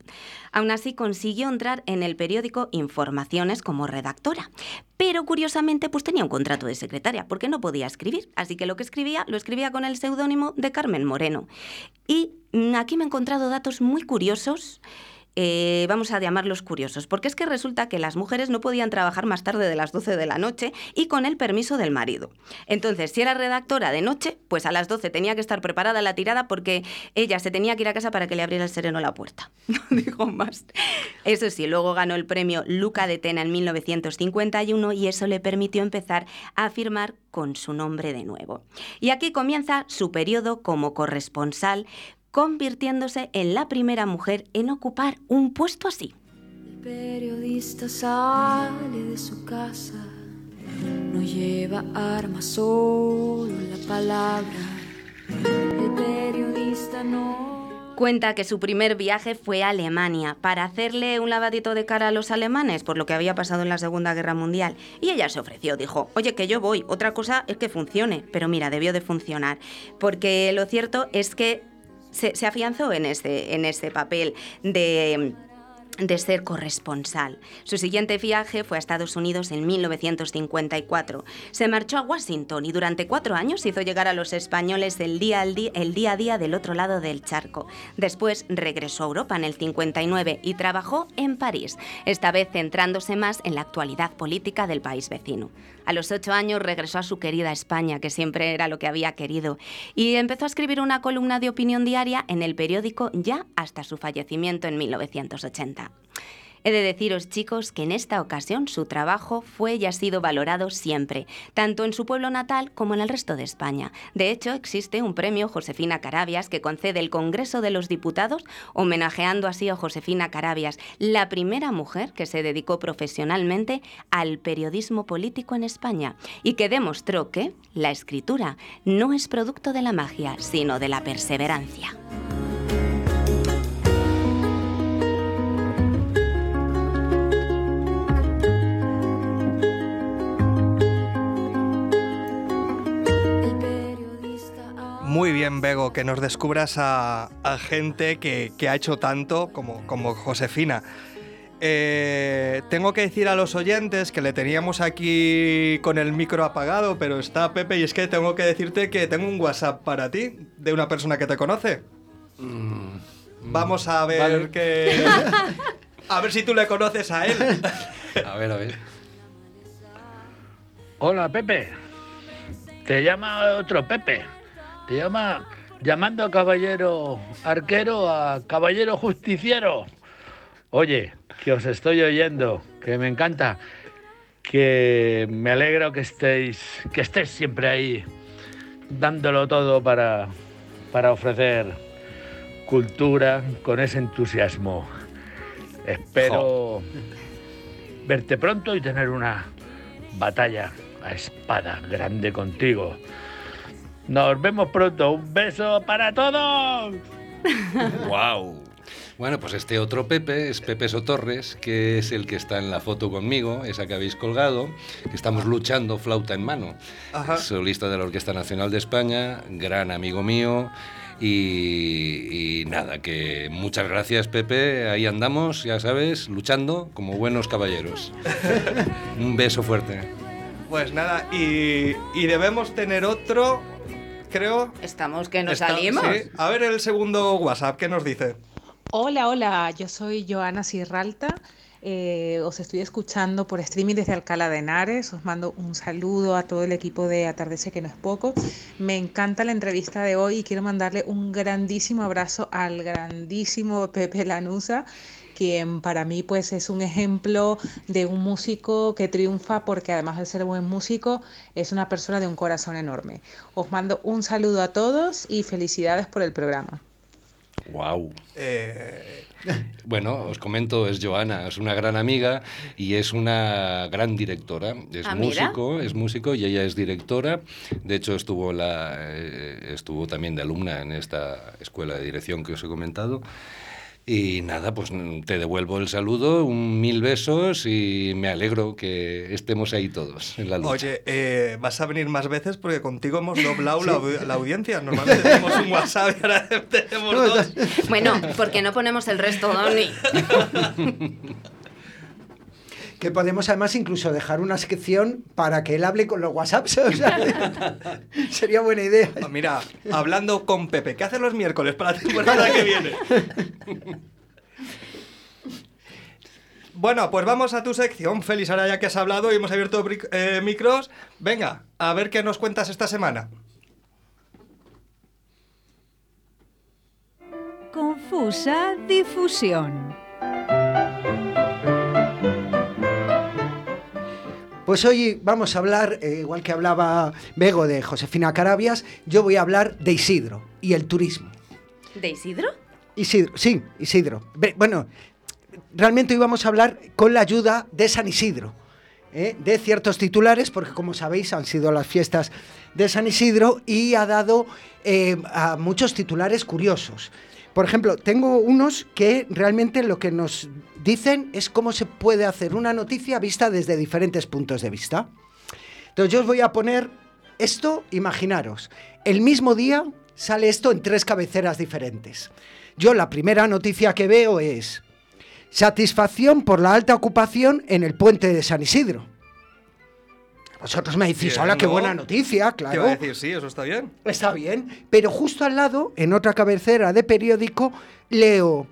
Aún así consiguió entrar en el periódico Informaciones como redactora. Pero curiosamente pues tenía un contrato de secretaria porque no podía escribir. Así que lo que escribía lo escribía con el seudónimo de Carmen Moreno. Y aquí me he encontrado datos muy curiosos. Eh, vamos a llamarlos curiosos, porque es que resulta que las mujeres no podían trabajar más tarde de las 12 de la noche y con el permiso del marido. Entonces, si era redactora de noche, pues a las 12 tenía que estar preparada la tirada porque ella se tenía que ir a casa para que le abriera el sereno la puerta. No digo más. Eso sí, luego ganó el premio Luca de Tena en 1951 y eso le permitió empezar a firmar con su nombre de nuevo. Y aquí comienza su periodo como corresponsal, convirtiéndose en la primera mujer en ocupar un puesto así. El periodista sale de su casa, no lleva armas, solo la palabra. El periodista no. Cuenta que su primer viaje fue a Alemania para hacerle un lavadito de cara a los alemanes por lo que había pasado en la Segunda Guerra Mundial. Y ella se ofreció, dijo, oye, que yo voy, otra cosa es que funcione. Pero mira, debió de funcionar, porque lo cierto es que se, afianzó en ese, en ese papel de de ser corresponsal. Su siguiente viaje fue a Estados Unidos en 1954. Se marchó a Washington y durante cuatro años hizo llegar a los españoles el día, al el día a día del otro lado del charco. Después regresó a Europa en el 59 y trabajó en París, esta vez centrándose más en la actualidad política del país vecino. A los ocho años regresó a su querida España, que siempre era lo que había querido, y empezó a escribir una columna de opinión diaria en el periódico ya hasta su fallecimiento en 1980. He de deciros, chicos, que en esta ocasión su trabajo fue y ha sido valorado siempre, tanto en su pueblo natal como en el resto de España. De hecho, existe un premio Josefina Carabias que concede el Congreso de los Diputados, homenajeando así a Josefina Carabias, la primera mujer que se dedicó profesionalmente al periodismo político en España y que demostró que la escritura no es producto de la magia, sino de la perseverancia. Muy bien, Bego, que nos descubras a, a gente que, que ha hecho tanto como, como Josefina. Eh, tengo que decir a los oyentes que le teníamos aquí con el micro apagado, pero está Pepe y es que tengo que decirte que tengo un WhatsApp para ti de una persona que te conoce. Vamos a ver Vale. que... A ver si tú le conoces a él. A ver, a ver. Hola, Pepe. Te llama otro Pepe. Te llama llamando a caballero arquero a caballero justiciero. Oye, que os estoy oyendo, que me encanta, que me alegro que estéis, que estéis siempre ahí, dándolo todo para, para ofrecer cultura con ese entusiasmo. Espero verte pronto y tener una batalla a espada grande contigo. Nos vemos pronto. Un beso para todos. ¡Wow! Bueno, pues este otro Pepe es Pepe Sotorres, que es el que está en la foto conmigo, esa que habéis colgado, que estamos luchando flauta en mano. Ajá. Solista de la Orquesta Nacional de España, gran amigo mío. Y, y nada, que muchas gracias Pepe, ahí andamos, ya sabes, luchando como buenos caballeros. Un beso fuerte. Pues nada, y, y debemos tener otro, creo... Estamos que nos Está- salimos. sí. A ver el segundo WhatsApp, ¿qué nos dice? Hola, hola, yo soy Joana Sirralta. eh, os estoy escuchando por streaming desde Alcalá de Henares. Os mando un saludo a todo el equipo de Atardece que no es poco. Me encanta la entrevista de hoy y quiero mandarle un grandísimo abrazo al grandísimo Pepe Lanusa, quien para mí pues es un ejemplo de un músico que triunfa porque además de ser buen músico es una persona de un corazón enorme. Os mando un saludo a todos y felicidades por el programa. ¡Wow! Eh, Bueno, os comento, es Joana, es una gran amiga y es una gran directora. Es músico, es músico y ella es directora. De hecho, estuvo, la, eh, estuvo también de alumna en esta escuela de dirección que os he comentado. Y nada, pues mm, te devuelvo el saludo, un mil besos y me alegro que estemos ahí todos en la lucha. Oye, eh, vas a venir más veces porque contigo hemos doblado la, au- la audiencia. Normalmente tenemos un WhatsApp y ahora tenemos dos. Bueno, ¿por qué no ponemos el resto, Doni? Que podemos además incluso dejar una sección para que él hable con los WhatsApps. o sea, sería buena idea. Ah, Mira, hablando con Pepe, ¿qué hace los miércoles para la temporada que viene? Bueno, pues vamos a tu sección, Félix. Ahora ya que has hablado y hemos abierto eh, micros, venga, a ver qué nos cuentas esta semana. Confusa difusión. Pues hoy vamos a hablar, eh, igual que hablaba Bego de Josefina Carabias, yo voy a hablar de Isidro y el turismo. ¿De Isidro? Isidro, sí, Isidro. Bueno, realmente hoy vamos a hablar con la ayuda de San Isidro, ¿eh? de ciertos titulares, porque como sabéis han sido las fiestas de San Isidro y ha dado eh, a muchos titulares curiosos. Por ejemplo, tengo unos que realmente lo que nos dicen es cómo se puede hacer una noticia vista desde diferentes puntos de vista. Entonces yo os voy a poner esto, imaginaros, el mismo día sale esto en tres cabeceras diferentes. Yo la primera noticia que veo es satisfacción por la alta ocupación en el puente de San Isidro. Vosotros me decís, hola, qué ¿no? buena noticia, ¿Qué claro. va a decir? Sí, eso está bien. Está bien, pero justo al lado, en otra cabecera de periódico, leo,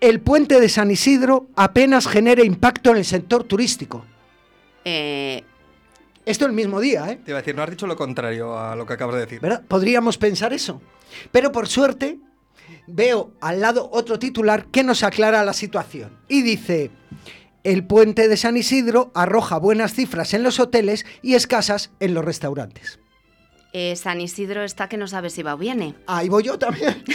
el puente de San Isidro apenas genera impacto en el sector turístico. Eh, Esto el mismo día, ¿eh? Te iba a decir, no has dicho lo contrario a lo que acabas de decir. ¿Verdad? Podríamos pensar eso. Pero por suerte, veo al lado otro titular que nos aclara la situación. Y dice, El puente de San Isidro arroja buenas cifras en los hoteles y escasas en los restaurantes. Eh, San Isidro está que no sabe si va o viene. Ahí voy yo también.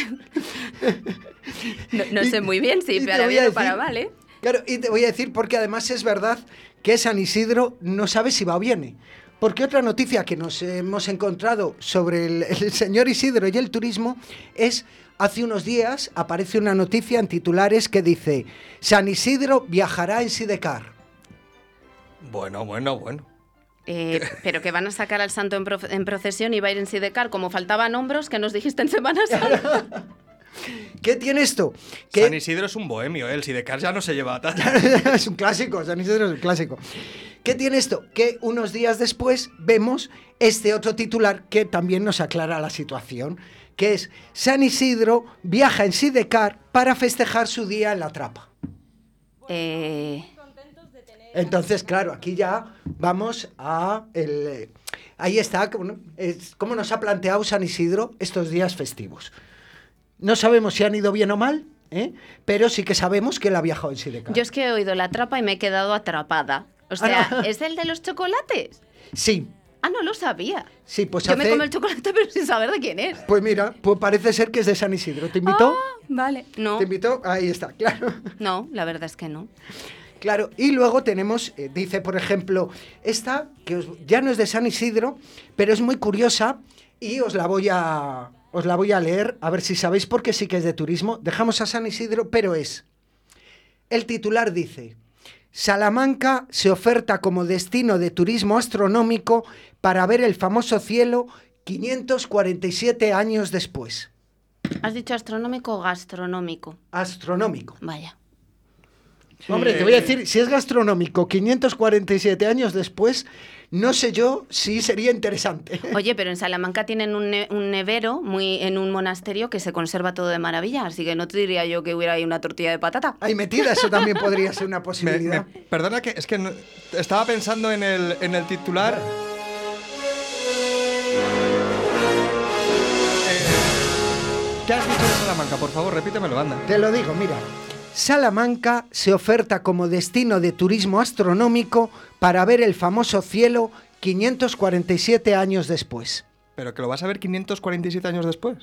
No, no Y- sé muy bien si para bien o para decir- mal, ¿eh? Claro, y te voy a decir porque además es verdad que San Isidro no sabe si va o viene. Porque otra noticia que nos hemos encontrado sobre el, el señor Isidro y el turismo es, hace unos días aparece una noticia en titulares que dice, San Isidro viajará en Sidecar. Bueno, bueno, bueno. Eh, pero que van a sacar al santo en, procesión y va a ir en Sidecar, como faltaban hombros que nos dijiste en Semana Santa. ¿Qué tiene esto? San Isidro es un bohemio, ¿eh? el Sidecar ya no se lleva tal. es un clásico, San Isidro es un clásico. ¿Qué tiene esto? Que unos días después vemos este otro titular que también nos aclara la situación, que es San Isidro viaja en Sidecar para festejar su día en la trapa. Eh, Entonces, claro, aquí ya vamos a el... eh, Ahí está, como nos ha planteado San Isidro estos días festivos. No sabemos si han ido bien o mal, ¿eh? pero sí que sabemos que él ha viajado en Sidecar. yo es que he oído la trapa y me he quedado atrapada. O sea, Ah, no. ¿es el de los chocolates? Sí, Ah, no lo sabía. sí, pues Yo me hace- como el chocolate pero sin saber de quién es. Pues mira, pues parece ser que es de San Isidro. ¿Te invitó? Ah, vale. No, ¿Te invitó? Ahí está, claro. no, la verdad es que no. Claro, y luego tenemos, eh, dice por ejemplo, esta, que os- ya no es de San Isidro, pero es muy curiosa y os la voy a, os la voy a leer, a ver si sabéis por qué sí que es de turismo. Dejamos a San Isidro, pero es. El titular dice, Salamanca se oferta como destino de turismo astronómico para ver el famoso cielo 547 años después. ¿Has dicho astronómico o gastronómico? Astronómico. Vaya. Hombre, te voy a decir, si es gastronómico 547 años después, no sé yo si sería interesante. Oye, pero en Salamanca tienen un, ne- un nevero muy en un monasterio que se conserva todo de maravilla, así que no te diría yo que hubiera ahí una tortilla de patata. Ahí metida, eso también podría ser una Me- posibilidad. me- perdona que es que no- estaba pensando en el, en el titular. Eh, ¿Qué has dicho de Salamanca? Por favor, repítemelo, anda. Te lo digo, mira. Salamanca se oferta como destino de turismo astronómico para ver el famoso cielo 547 años después. Pero que lo vas a ver 547 años después.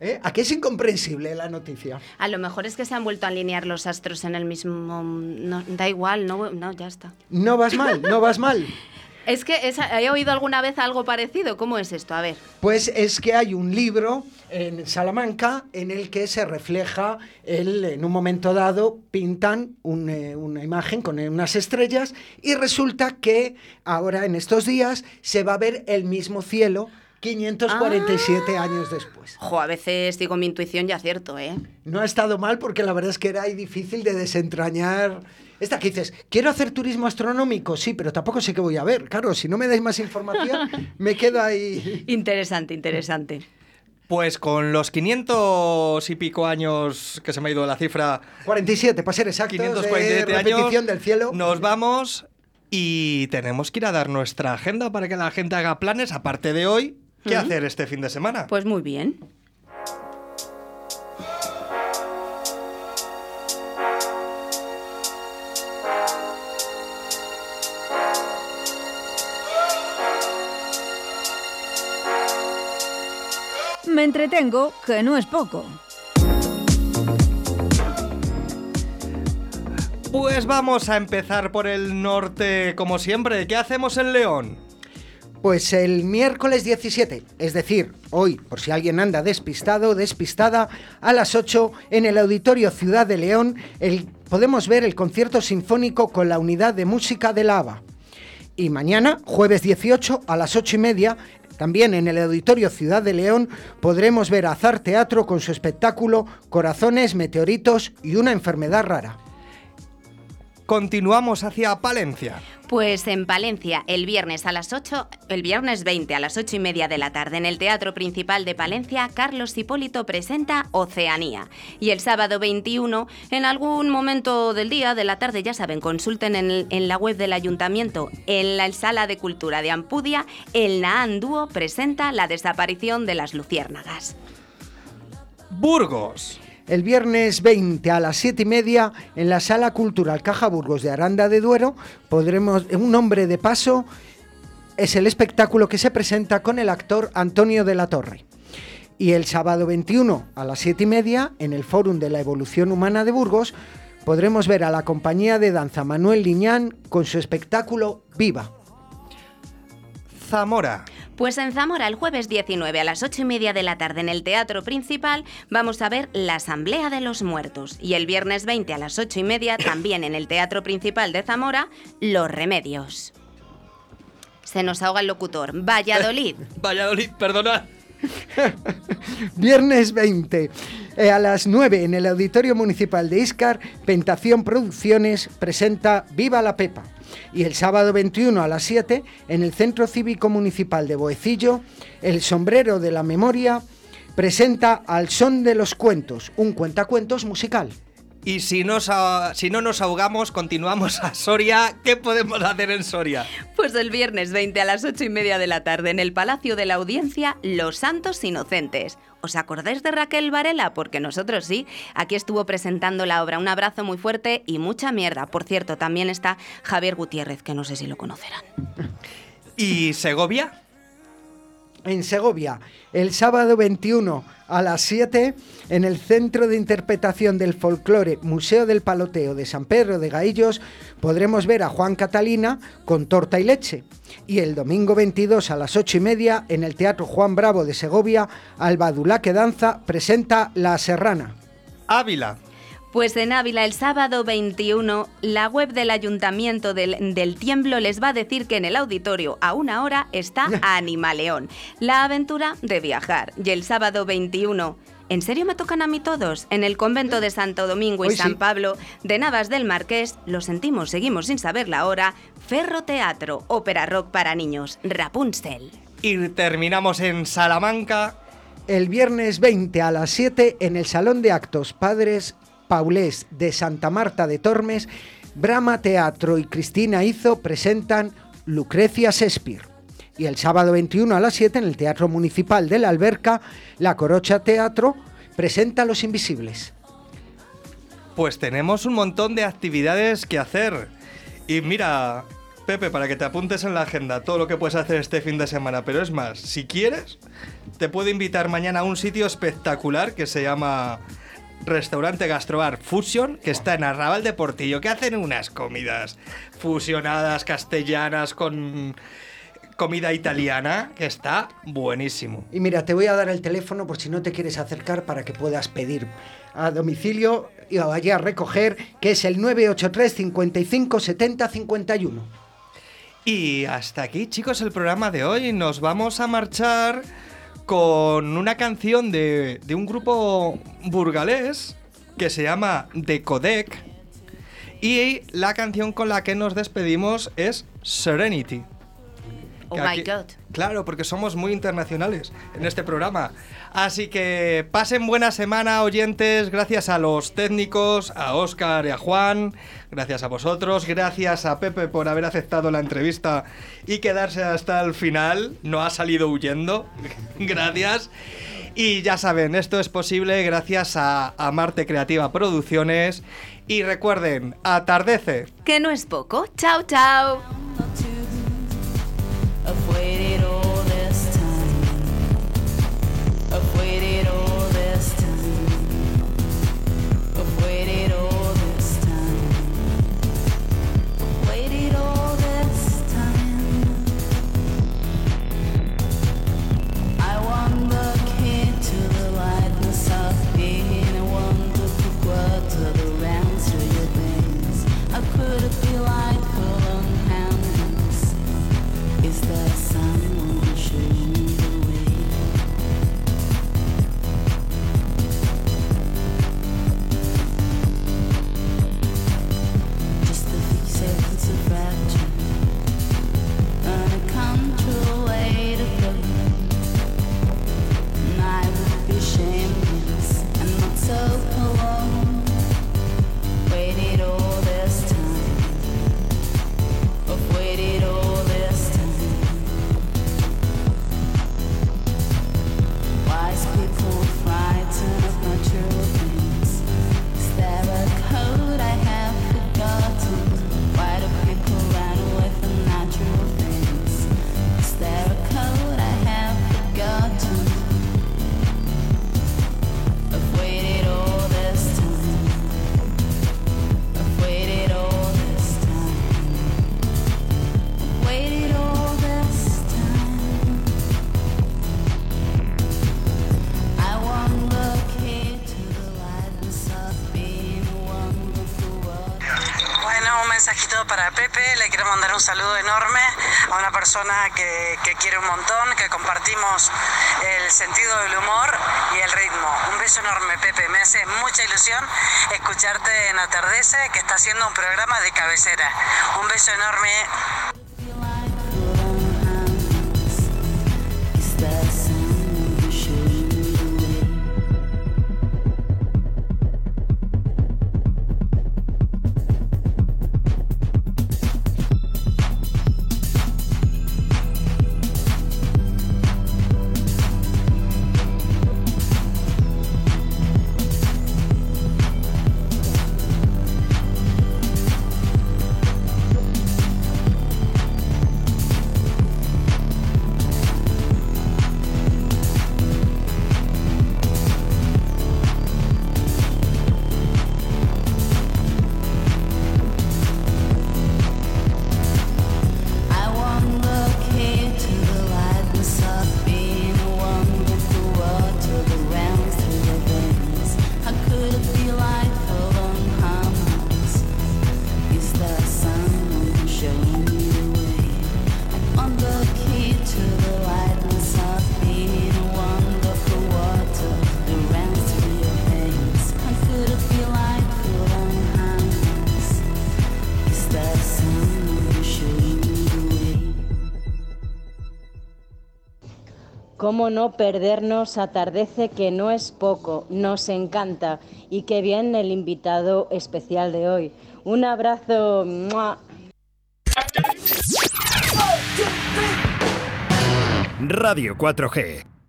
¿Eh? Aquí es incomprensible la noticia. A lo mejor es que se han vuelto a alinear los astros en el mismo... No, da igual, no, no, ya está. No vas mal, no vas mal. Es que he oído alguna vez algo parecido. ¿Cómo es esto? A ver. Pues es que hay un libro en Salamanca en el que se refleja el, en un momento dado, pintan un, eh, una imagen con unas estrellas y resulta que ahora en estos días se va a ver el mismo cielo 547 años después. Jo, a veces digo mi intuición ya acierto, ¿eh? No ha estado mal porque la verdad es que era difícil de desentrañar. Esta que dices, quiero hacer turismo astronómico, sí, pero tampoco sé qué voy a ver. Claro, si no me dais más información, me quedo ahí. Interesante, interesante. Pues con los 500 y pico años que se me ha ido la cifra, 47, para ser exactos, 547 de años, repetición del cielo. nos vamos y tenemos que ir a dar nuestra agenda para que la gente haga planes, aparte de hoy, ¿qué hacer este fin de semana? Pues muy bien. Me entretengo, que no es poco. Pues vamos a empezar por el norte, como siempre. ¿Qué hacemos en León? Pues el miércoles 17, es decir, hoy, por si alguien anda despistado o despistada, a las 8 en el Auditorio Ciudad de León el- podemos ver el concierto sinfónico con la unidad de música de Lava. Y mañana, jueves 18, a las 8 y media, también en el Auditorio Ciudad de León, podremos ver Azar Teatro con su espectáculo Corazones, Meteoritos y una enfermedad rara. Continuamos hacia Palencia. Pues en Palencia, el viernes a las 8, el viernes 20 a las 8 y media de la tarde, en el Teatro Principal de Palencia, Carlos Hipólito presenta Oceanía. Y el sábado 21, en algún momento del día, de la tarde, ya saben, consulten en, el- en la web del Ayuntamiento, en la Sala de Cultura de Ampudia, el Naan Dúo presenta La desaparición de las luciérnagas. Burgos. El viernes 20 a las 7 y media en la Sala Cultural Caja Burgos de Aranda de Duero podremos, un hombre de paso es el espectáculo que se presenta con el actor Antonio de la Torre. Y el sábado 21 a las 7 y media en el Fórum de la Evolución Humana de Burgos podremos ver a la compañía de danza Manuel Liñán con su espectáculo Viva. Zamora. Pues en Zamora, el jueves 19 a las 8 y media de la tarde en el Teatro Principal, vamos a ver la Asamblea de los Muertos. Y el viernes 20 a las 8 y media, también en el Teatro Principal de Zamora, Los Remedios. Se nos ahoga el locutor. Valladolid. Valladolid, perdonad. Viernes 20 eh, a las 9 en el Auditorio Municipal de Iscar, Pentación Producciones presenta Viva la Pepa. Y el sábado 21 a las 7 en el Centro Cívico Municipal de Boecillo, El Sombrero de la Memoria presenta Al Son de los Cuentos, un cuentacuentos musical. Y si, nos si no nos ahogamos, continuamos a Soria. ¿Qué podemos hacer en Soria? Pues el viernes 20 a las 8 y media de la tarde en el Palacio de la Audiencia, Los Santos Inocentes. ¿Os acordáis de Raquel Varela? Porque nosotros sí. Aquí estuvo presentando la obra. Un abrazo muy fuerte y mucha mierda. Por cierto, también está Javier Gutiérrez, que no sé si lo conocerán. ¿Y Segovia? En Segovia, el sábado 21 a las 7 en el Centro de Interpretación del Folclore Museo del Paloteo de San Pedro de Gaillos podremos ver a Juan Catalina con torta y leche. Y el domingo 22 a las 8 y media en el Teatro Juan Bravo de Segovia, Alba Dulaque Danza presenta La Serrana. Ávila. Pues en Ávila el sábado 21, la web del Ayuntamiento del, del Tiemblo les va a decir que en el auditorio a una hora está Animaleón, la aventura de viajar. Y el sábado 21, ¿en serio me tocan a mí todos? En el convento de Santo Domingo y Hoy sí. San Pablo de Navas del Marqués, lo sentimos, seguimos sin saber la hora, Ferro Teatro, ópera rock para niños, Rapunzel. Y terminamos en Salamanca. El viernes 20 a las 7 en el Salón de Actos Padres Paulés de Santa Marta de Tormes, Brahma Teatro y Cristina Izo presentan Lucrecia Shakespeare. Y el sábado 21 a las 7 en el Teatro Municipal de la Alberca, La Corocha Teatro presenta Los Invisibles. Pues tenemos un montón de actividades que hacer. Y mira, Pepe, para que te apuntes en la agenda todo lo que puedes hacer este fin de semana. Pero es más, si quieres, te puedo invitar mañana a un sitio espectacular que se llama Restaurante Gastrobar Fusion, que está en Arrabal de Portillo, que hacen unas comidas fusionadas, castellanas, con comida italiana, que está buenísimo. Y mira, te voy a dar el teléfono por si no te quieres acercar para que puedas pedir a domicilio y vaya a recoger, que es el 983 55 70 51. Y hasta aquí, chicos, el programa de hoy. Nos vamos a marchar con una canción de, de un grupo burgalés que se llama Decodec. Y la canción con la que nos despedimos es Serenity. Oh my God. Claro, porque somos muy internacionales en este programa. Así que pasen buena semana, oyentes. Gracias a los técnicos, a Oscar y a Juan. Gracias a vosotros. Gracias a Pepe por haber aceptado la entrevista y quedarse hasta el final. No ha salido huyendo. gracias. Y ya saben, esto es posible gracias a, a Marte Creativa Producciones. Y recuerden, atardece. Que no es poco. Chao, chao. of waiting. Mandar un saludo enorme a una persona que, que quiere un montón, que compartimos el sentido del humor y el ritmo. Un beso enorme, Pepe. Me hace mucha ilusión escucharte en Atardece, que está haciendo un programa de cabecera. Un beso enorme. Cómo no perdernos atardece que no es poco, nos encanta y qué bien el invitado especial de hoy. Un abrazo. Radio 4G.